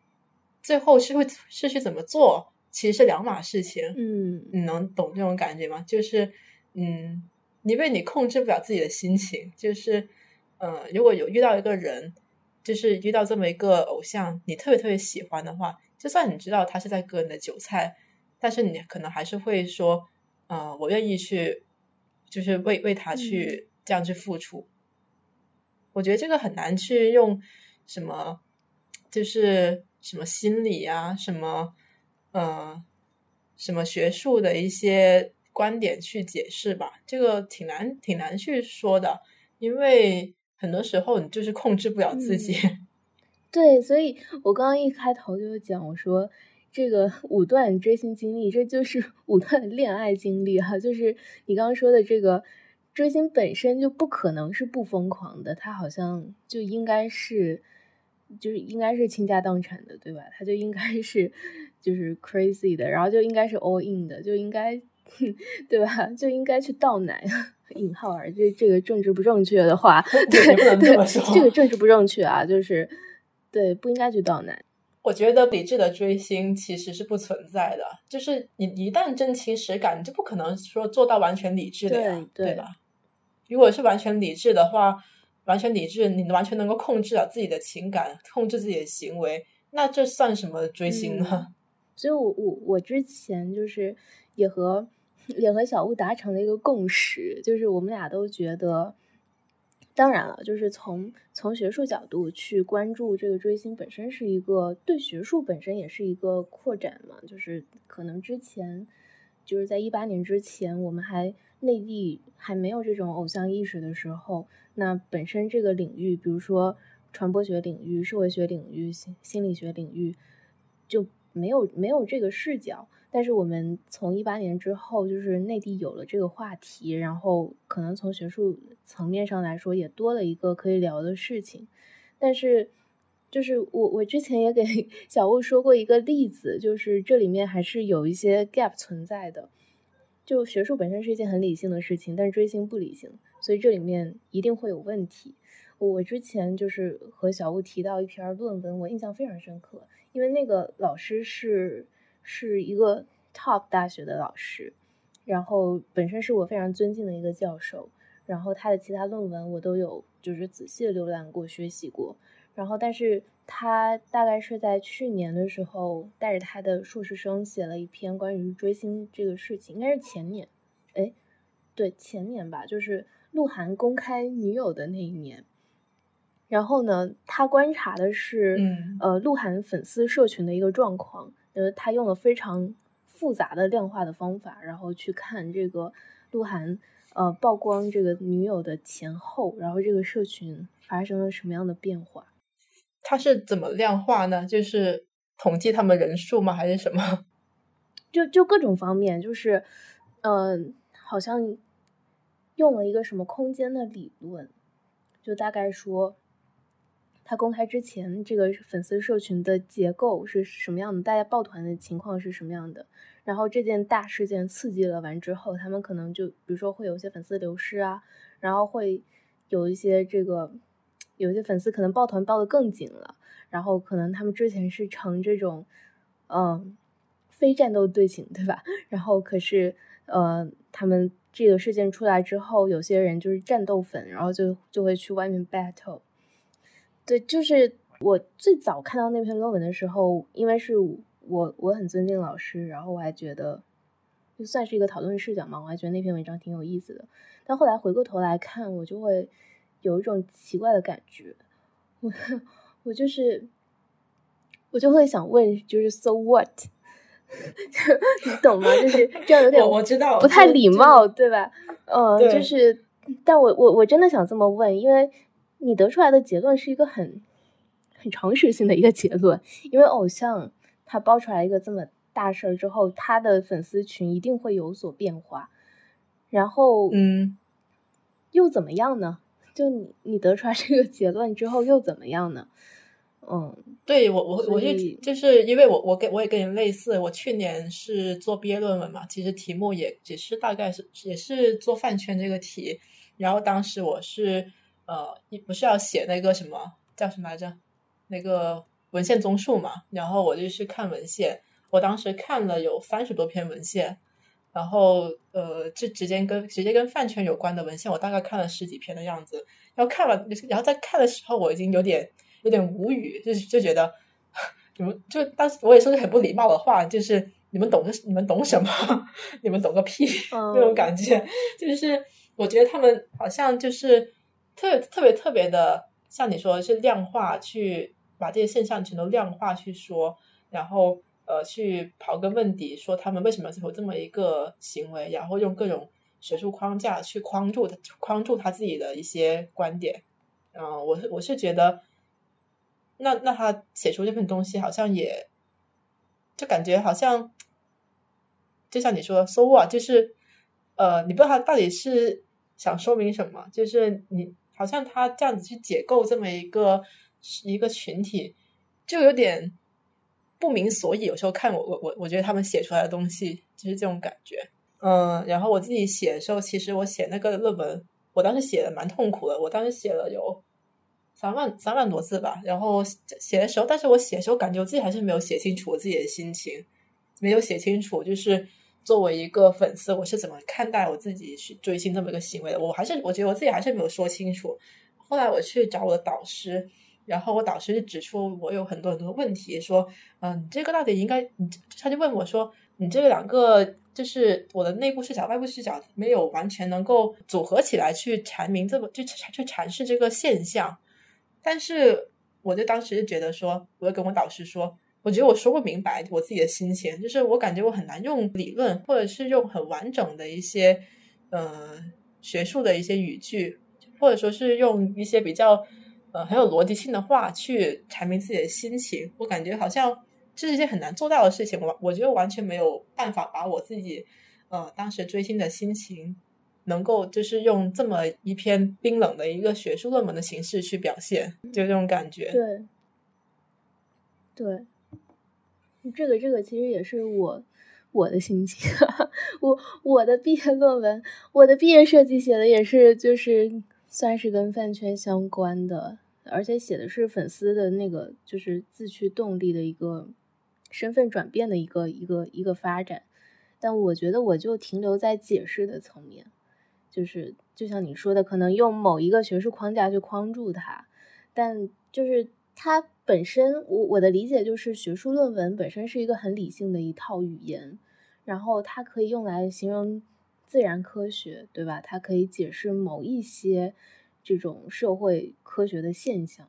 最后是会是去怎么做，其实是两码事情。嗯，你能懂这种感觉吗？就是嗯，因为你控制不了自己的心情，就是。嗯，如果有遇到一个人，就是遇到这么一个偶像，你特别特别喜欢的话，就算你知道他是在割你的韭菜，但是你可能还是会说，嗯，我愿意去，就是为为他去这样去付出。我觉得这个很难去用什么，就是什么心理啊，什么，嗯，什么学术的一些观点去解释吧，这个挺难挺难去说的，因为。很多时候你就是控制不了自己，对，所以我刚刚一开头就讲，我说这个 五段追星经历，这就是 五段恋爱经历哈，就是你刚刚说的这个追星本身就不可能是不疯狂的，他好像就应该是就是应该是倾家荡产的，对吧？他就应该是就是 crazy 的，然后就应该是 all in 的，就应该 对吧？就应该去倒奶。引号啊，这这个政治不正确的话，对对，这个政治不正确啊，就是对不应该去倒奶。我觉得理智的追星其实是不存在的，就是你一旦真情实感，你就不可能说做到完全理智的呀，对吧？如果是完全理智的话，完全理智，你完全能够控制了自己的情感，控制自己的行为，那这算什么追星呢？所以我我我之前就是也和。也和小吴达成了一个共识，就是我们俩都觉得，当然了，就是从从学术角度去关注这个追星本身是一个对学术本身也是一个扩展嘛，就是可能之前就是在一八年之前，我们还内地还没有这种偶像意识的时候，那本身这个领域，比如说传播学领域、社会学领域、心心理学领域，就没有没有这个视角。但是我们从一八年之后，就是内地有了这个话题，然后可能从学术层面上来说，也多了一个可以聊的事情。但是，就是我我之前也给 小雾说过一个例子，就是这里面还是有一些 gap 存在的。就学术本身是一件很理性的事情，但是追星不理性，所以这里面一定会有问题。我之前就是和小雾提到一篇论文，我印象非常深刻，因为那个老师是。是一个 top 大学的老师，然后本身是我非常尊敬的一个教授，然后他的其他论文我都有就是仔细浏览过、学习过，然后但是他大概是在去年的时候带着他的硕士生写了一篇关于追星这个事情，应该是前年，哎，对，前年吧，就是鹿晗公开女友的那一年，然后呢，他观察的是，呃，鹿晗粉丝社群的一个状况。呃，他用了非常复杂的量化的方法，然后去看这个鹿晗呃曝光这个女友的前后，然后这个社群发生了什么样的变化？他是怎么量化呢？就是统计他们人数吗？还是什么？就就各种方面，就是嗯，好像用了一个什么空间的理论，就大概说。他公开之前，这个粉丝社群的结构是什么样的？大家抱团的情况是什么样的？然后这件大事件刺激了完之后，他们可能就比如说会有一些粉丝流失啊，然后会有一些这个有一些粉丝可能抱团抱得更紧了，然后可能他们之前是成这种嗯非战斗队形，对吧？然后可是呃他们这个事件出来之后，有些人就是战斗粉，然后就就会去外面 battle。对，就是我最早看到那篇论文的时候，因为是我我很尊敬老师，然后我还觉得就算是一个讨论视角嘛，我还觉得那篇文章挺有意思的。但后来回过头来看，我就会有一种奇怪的感觉，我我就是我就会想问，就是 so what？你懂吗？就是这样有点我知道不太礼貌，对吧？嗯，就是，但我我我真的想这么问，因为你得出来的结论是一个很很常识性的一个结论，因为偶像他爆出来一个这么大事儿之后，他的粉丝群一定会有所变化，然后嗯，又怎么样呢？就你你得出来这个结论之后又怎么样呢？嗯，对我我我就就是因为我我跟我也跟你类似，我去年是做毕业论文嘛，其实题目也也是大概是也是做饭圈这个题，然后当时我是呃，你不是要写那个什么叫什么来着？那个文献综述嘛，然后我就去看文献，我当时看了有三十多篇文献，然后呃，就直接跟直接跟饭圈有关的文献，我大概看了十几篇的样子，然后看了，然后在看的时候，我已经有点。有点无语，就是就觉得你们就当时我也说句很不礼貌的话，就是你们懂个你们懂什么？你们懂个屁那种感觉。就是我觉得他们好像就是特别特别特别的，像你说的是量化去把这些现象全都量化去说，然后呃去刨根问底，说他们为什么有这么一个行为，然后用各种学术框架去框住他框住他自己的一些观点。嗯，我是我是觉得。那那他写出这份东西，好像也就感觉好像，就像你说，so what，就是呃，你不知道他到底是想说明什么，就是你好像他这样子去解构这么一个一个群体，就有点不明所以。有时候看我我我我觉得他们写出来的东西就是这种感觉，嗯，然后我自己写的时候，其实我写那个论文，我当时写的蛮痛苦的，我当时写了有。三万三万多字吧，然后写的时候，但是我写的时候感觉我自己还是没有写清楚我自己的心情，没有写清楚，就是作为一个粉丝，我是怎么看待我自己去追星这么一个行为的，我还是我觉得我自己还是没有说清楚。后来我去找我的导师，然后我导师就指出我有很多很多问题，说，嗯，你这个到底应该，他就问我说，你这两个就是我的内部视角、外部视角没有完全能够组合起来去阐明这么就去阐释这个现象。但是，我就当时就觉得说，我就跟我导师说，我觉得我说不明白我自己的心情，就是我感觉我很难用理论，或者是用很完整的一些，呃，学术的一些语句，或者说是用一些比较，呃，很有逻辑性的话去阐明自己的心情。我感觉好像这是一件很难做到的事情，我我觉得完全没有办法把我自己，呃，当时追星的心情。能够就是用这么一篇冰冷的一个学术论文的形式去表现，就这种感觉。对，对，这个这个其实也是我我的心情。我我的毕业论文，我的毕业设计写的也是，就是算是跟饭圈相关的，而且写的是粉丝的那个就是自驱动力的一个身份转变的一个一个一个发展。但我觉得我就停留在解释的层面。就是就像你说的，可能用某一个学术框架去框住它，但就是它本身，我我的理解就是学术论文本身是一个很理性的一套语言，然后它可以用来形容自然科学，对吧？它可以解释某一些这种社会科学的现象。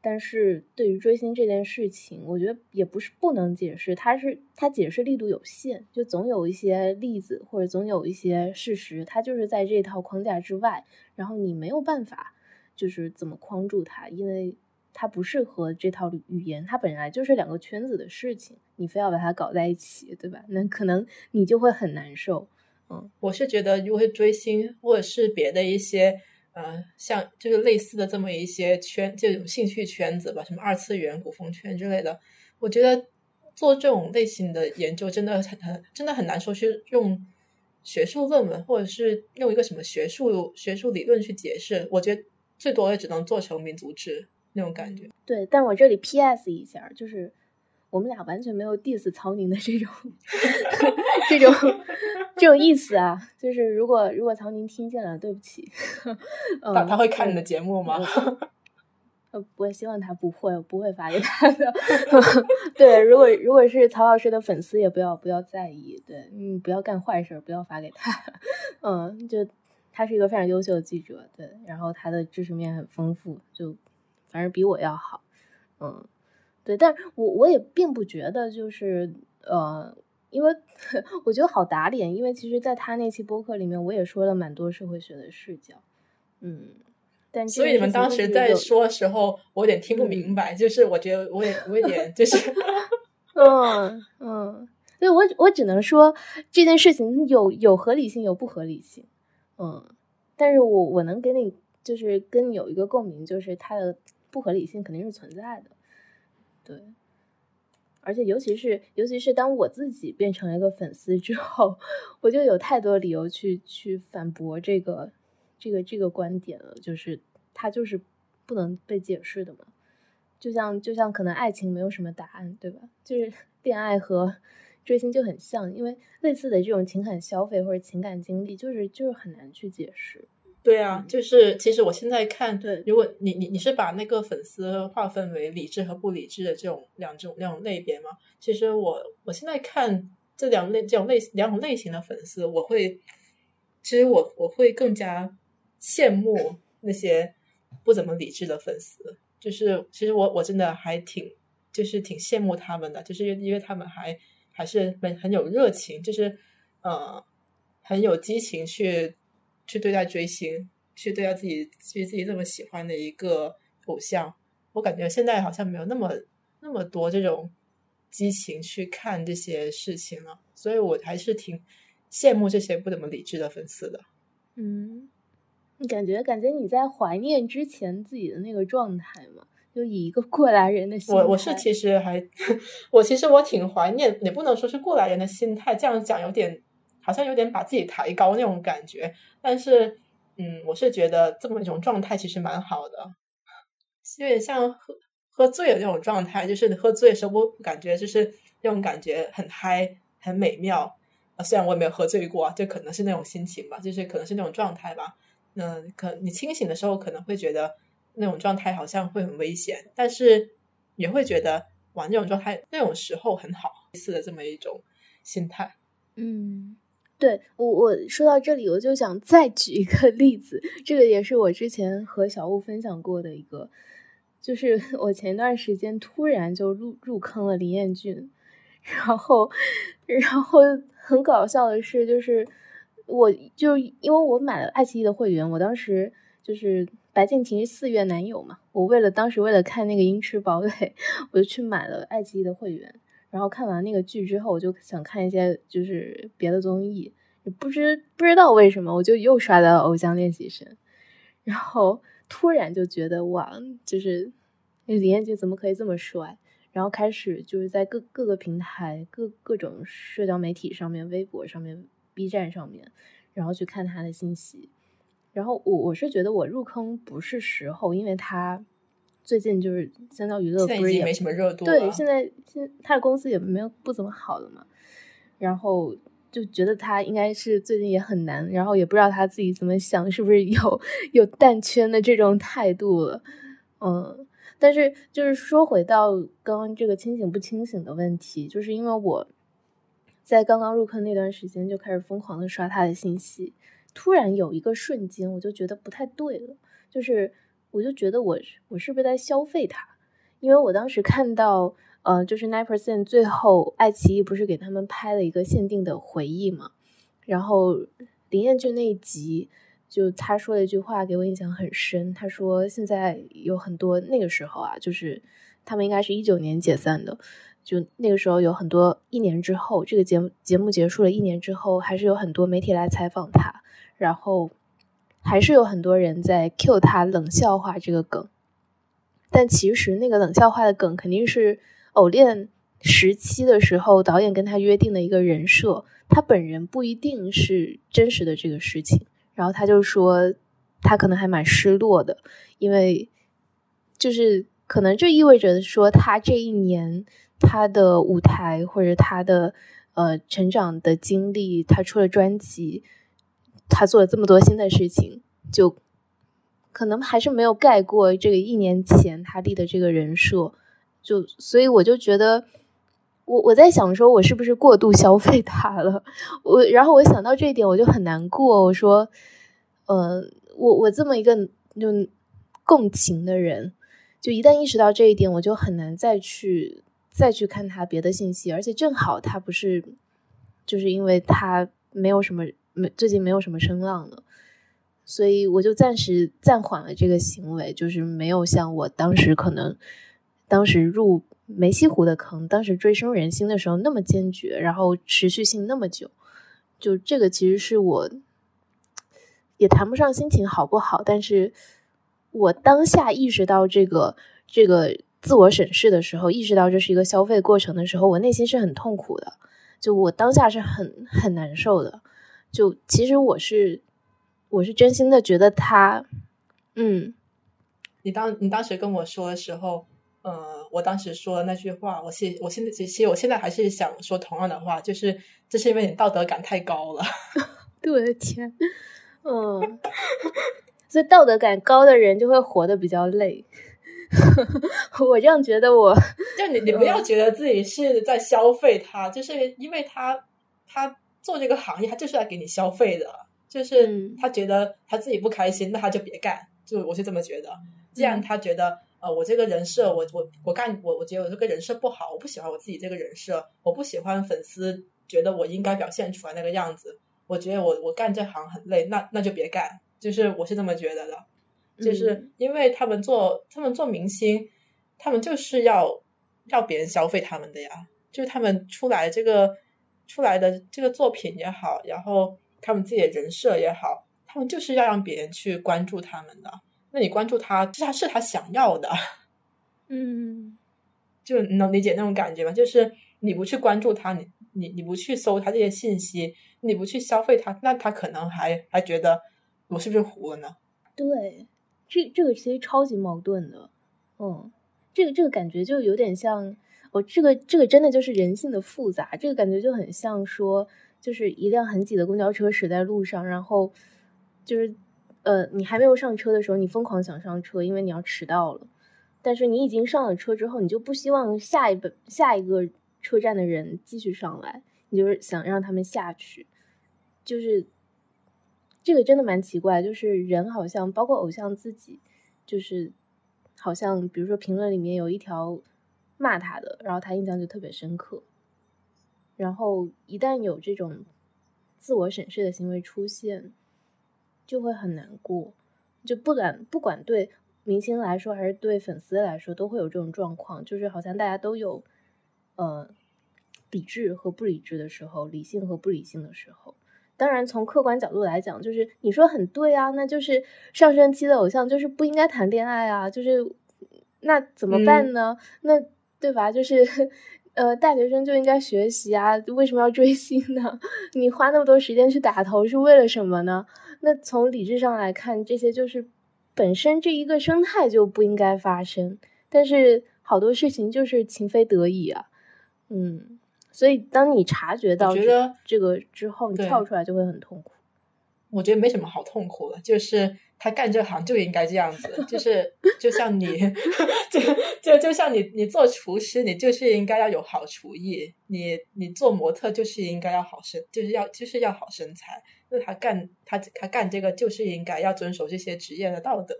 但是对于追星这件事情，我觉得也不是不能解释，它是它解释力度有限，就总有一些例子或者总有一些事实，它就是在这套框架之外，然后你没有办法就是怎么框住它，因为它不适合这套语言，它本来就是两个圈子的事情，你非要把它搞在一起，对吧？那可能你就会很难受。嗯，我是觉得，如果是追星或者是别的一些。呃，像就是类似的这么一些圈，这种兴趣圈子吧，什么二次元、古风圈之类的，我觉得做这种类型的研究真的很很真的很难说去用学术论文，或者是用一个什么学术学术理论去解释。我觉得最多也只能做成民族志那种感觉。对，但我这里 P.S. 一下，就是。我们俩完全没有 diss 曹宁的这种 这种这种意思啊！就是如果如果曹宁听见了，对不起。他他会看你的节目吗？呃，我希望他不会，我不会发给他的。对，如果如果是曹老师的粉丝，也不要不要在意，对，嗯，不要干坏事，不要发给他。嗯，就他是一个非常优秀的记者，对，然后他的知识面很丰富，就反正比我要好。嗯，对，但我我也并不觉得就是呃，因为 我觉得好打脸，因为其实在他那期播客里面，我也说了蛮多社会学的视角。嗯。但所以你们当时在说的时候，我有点听不明白。就是我觉得我也我有点就是，嗯嗯，所以我我只能说这件事情有有合理性，有不合理性。嗯，但是我我能给你就是跟你有一个共鸣，就是他的不合理性肯定是存在的。对，而且尤其是尤其是当我自己变成了一个粉丝之后，我就有太多理由去去反驳这个。这个这个观点了，就是它就是不能被解释的嘛，就像就像可能爱情没有什么答案，对吧？就是恋爱和追星就很像，因为类似的这种情感消费或者情感经历，就是就是很难去解释。对啊，就是其实我现在看，对，如果你你你是把那个粉丝划分为理智和不理智的这种两种两种类别嘛？其实我我现在看这两类这种类两种类型的粉丝，我会其实我我会更加。羡慕那些不怎么理智的粉丝，就是其实我我真的还挺就是挺羡慕他们的，就是因为他们还还是很很有热情，就是呃很有激情去去对待追星，去对待自己去自己这么喜欢的一个偶像。我感觉现在好像没有那么那么多这种激情去看这些事情了，所以我还是挺羡慕这些不怎么理智的粉丝的。嗯。你感觉感觉你在怀念之前自己的那个状态吗？就以一个过来人的心态。我我是其实还，我其实我挺怀念，也不能说是过来人的心态，这样讲有点好像有点把自己抬高那种感觉。但是，嗯，我是觉得这么一种状态其实蛮好的，有点像喝喝醉的那种状态，就是喝醉的时候，我感觉就是那种感觉很嗨，很美妙。虽然我也没有喝醉过，就可能是那种心情吧，就是可能是那种状态吧。嗯，可你清醒的时候可能会觉得那种状态好像会很危险，但是也会觉得哇，那种状态那种时候很好，似的这么一种心态。嗯，对我我说到这里，我就想再举一个例子，这个也是我之前和小物分享过的一个，就是 我前一段时间突然就入入坑了林彦俊，然后然后很搞笑的是就是。我就因为我买了爱奇艺的会员，我当时就是白敬亭是四月男友嘛，我为了当时为了看那个《鹰翅堡垒》，我就去买了爱奇艺的会员。然后看完那个剧之后，我就想看一些就是别的综艺，不知不知道为什么，我就又刷到《偶像练习生》，然后突然就觉得哇，就是李彦俊怎么可以这么帅？然后开始就是在各各个平台、各各种社交媒体上面、微博上面。B 站上面，然后去看他的信息，然后我我是觉得我入坑不是时候，因为他最近就是香蕉娱乐不是也没什么热度，对，现在现他的公司也没有不怎么好了嘛，然后就觉得他应该是最近也很难，然后也不知道他自己怎么想，是不是有有蛋圈的这种态度了，嗯，但是就是说回到刚刚这个清醒不清醒的问题，就是因为我。在刚刚入坑那段时间，就开始疯狂的刷他的信息。突然有一个瞬间，我就觉得不太对了，就是我就觉得我我是不是在消费他？因为我当时看到，呃，就是 Nine Percent 最后爱奇艺不是给他们拍了一个限定的回忆嘛？然后林彦俊那一集，就他说了一句话给我印象很深，他说现在有很多那个时候啊，就是他们应该是一九年解散的。就那个时候有很多，一年之后这个节目节目结束了，一年之后还是有很多媒体来采访他，然后还是有很多人在 cue 他冷笑话这个梗，但其实那个冷笑话的梗肯定是偶练时期的时候导演跟他约定的一个人设，他本人不一定是真实的这个事情，然后他就说他可能还蛮失落的，因为就是可能这意味着说他这一年。他的舞台或者他的呃成长的经历，他出了专辑，他做了这么多新的事情，就可能还是没有盖过这个一年前他立的这个人设，就所以我就觉得，我我在想说，我是不是过度消费他了？我然后我想到这一点，我就很难过。我说，呃，我我这么一个就共情的人，就一旦意识到这一点，我就很难再去再去看他别的信息，而且正好他不是，就是因为他没有什么没最近没有什么声浪了。所以我就暂时暂缓了这个行为，就是没有像我当时可能当时入梅溪湖的坑，当时追升人心的时候那么坚决，然后持续性那么久。就这个其实是我也谈不上心情好不好，但是我当下意识到这个这个自我审视的时候，意识到这是一个消费过程的时候，我内心是很痛苦的，就我当下是很很难受的。就其实我是。我是真心的觉得他，嗯，你当你当时跟我说的时候，呃，我当时说的那句话，我现我现在其实我现在还是想说同样的话，就是这是因为你道德感太高了。对我的天，嗯，所以道德感高的人就会活得比较累。我这样觉得，我就你你不要觉得自己是在消费他，就是因为他他做这个行业，他就是来给你消费的。就是他觉得他自己不开心，那他就别干。就我是这么觉得。既然他觉得，呃，我这个人设，我我我干，我我觉得我这个人设不好，我不喜欢我自己这个人设，我不喜欢粉丝觉得我应该表现出来那个样子。我觉得我我干这行很累，那那就别干。就是我是这么觉得的。就是因为他们做他们做明星，他们就是要要别人消费他们的呀。就是他们出来这个出来的这个作品也好，然后。他们自己的人设也好，他们就是要让别人去关注他们的。那你关注他，是他是他想要的，嗯，就能理解那种感觉吗？就是你不去关注他，你你你不去搜他这些信息，你不去消费他，那他可能还还觉得我是不是糊了呢？对，这这个其实超级矛盾的。嗯，这个这个感觉就有点像，我这个这个真的就是人性的复杂，这个感觉就很像说。就是一辆很挤的公交车驶在路上，然后就是，呃，你还没有上车的时候，你疯狂想上车，因为你要迟到了。但是你已经上了车之后，你就不希望下一本下一个车站的人继续上来，你就是想让他们下去。就是这个真的蛮奇怪，就是人好像包括偶像自己，就是好像比如说评论里面有一条骂他的，然后他印象就特别深刻。然后一旦有这种自我审视的行为出现，就会很难过。就不管不管对明星来说，还是对粉丝来说，都会有这种状况。就是好像大家都有呃理智和不理智的时候，理性和不理性的时候。当然，从客观角度来讲，就是你说很对啊，那就是上升期的偶像就是不应该谈恋爱啊，就是那怎么办呢？那对吧？就是。呃，大学生就应该学习啊，为什么要追星呢？你花那么多时间去打头是为了什么呢？那从理智上来看，这些就是本身这一个生态就不应该发生。但是好多事情就是情非得已啊，嗯，所以当你察觉到这个之后，你跳出来就会很痛苦。我觉得没什么好痛苦的，就是他干这行就应该这样子，就是就像你，就就就像你，你做厨师，你就是应该要有好厨艺；你你做模特就是应该要好身，就是要就是要好身材。那他干他他干这个就是应该要遵守这些职业的道德，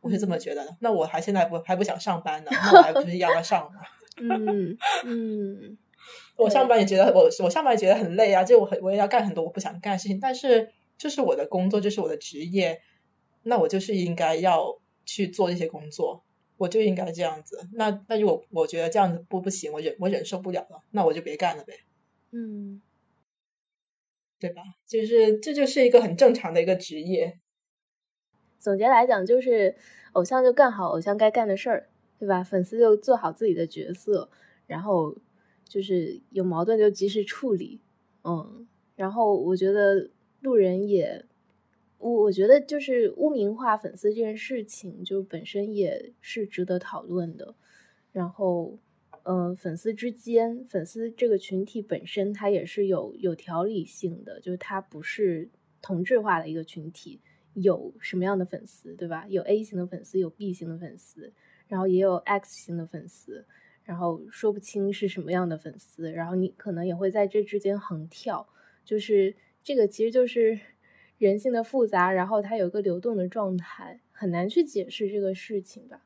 我是这么觉得的。那我还现在不还不想上班呢，那我还不是要要上吗？嗯 嗯，我上班也觉得我我上班也觉得很累啊，就我很我也要干很多我不想干的事情，但是。这是我的工作，这是我的职业，那我就是应该要去做这些工作，我就应该这样子。那那如果我觉得这样子不不行，我忍我忍受不了了，那我就别干了呗。嗯，对吧？就是这就是一个很正常的一个职业。总结来讲，就是偶像就干好偶像该干的事儿，对吧？粉丝就做好自己的角色，然后就是有矛盾就及时处理。嗯，然后我觉得。路人也，我我觉得就是污名化粉丝这件事情，就本身也是值得讨论的。然后，嗯，粉丝之间，粉丝这个群体本身，它也是有有条理性的，就是它不是同质化的一个群体，有什么样的粉丝，对吧？有 A 型的粉丝，有 B 型的粉丝，然后也有 X 型的粉丝，然后说不清是什么样的粉丝，然后你可能也会在这之间横跳，就是这个其实就是人性的复杂，然后它有一个流动的状态，很难去解释这个事情吧。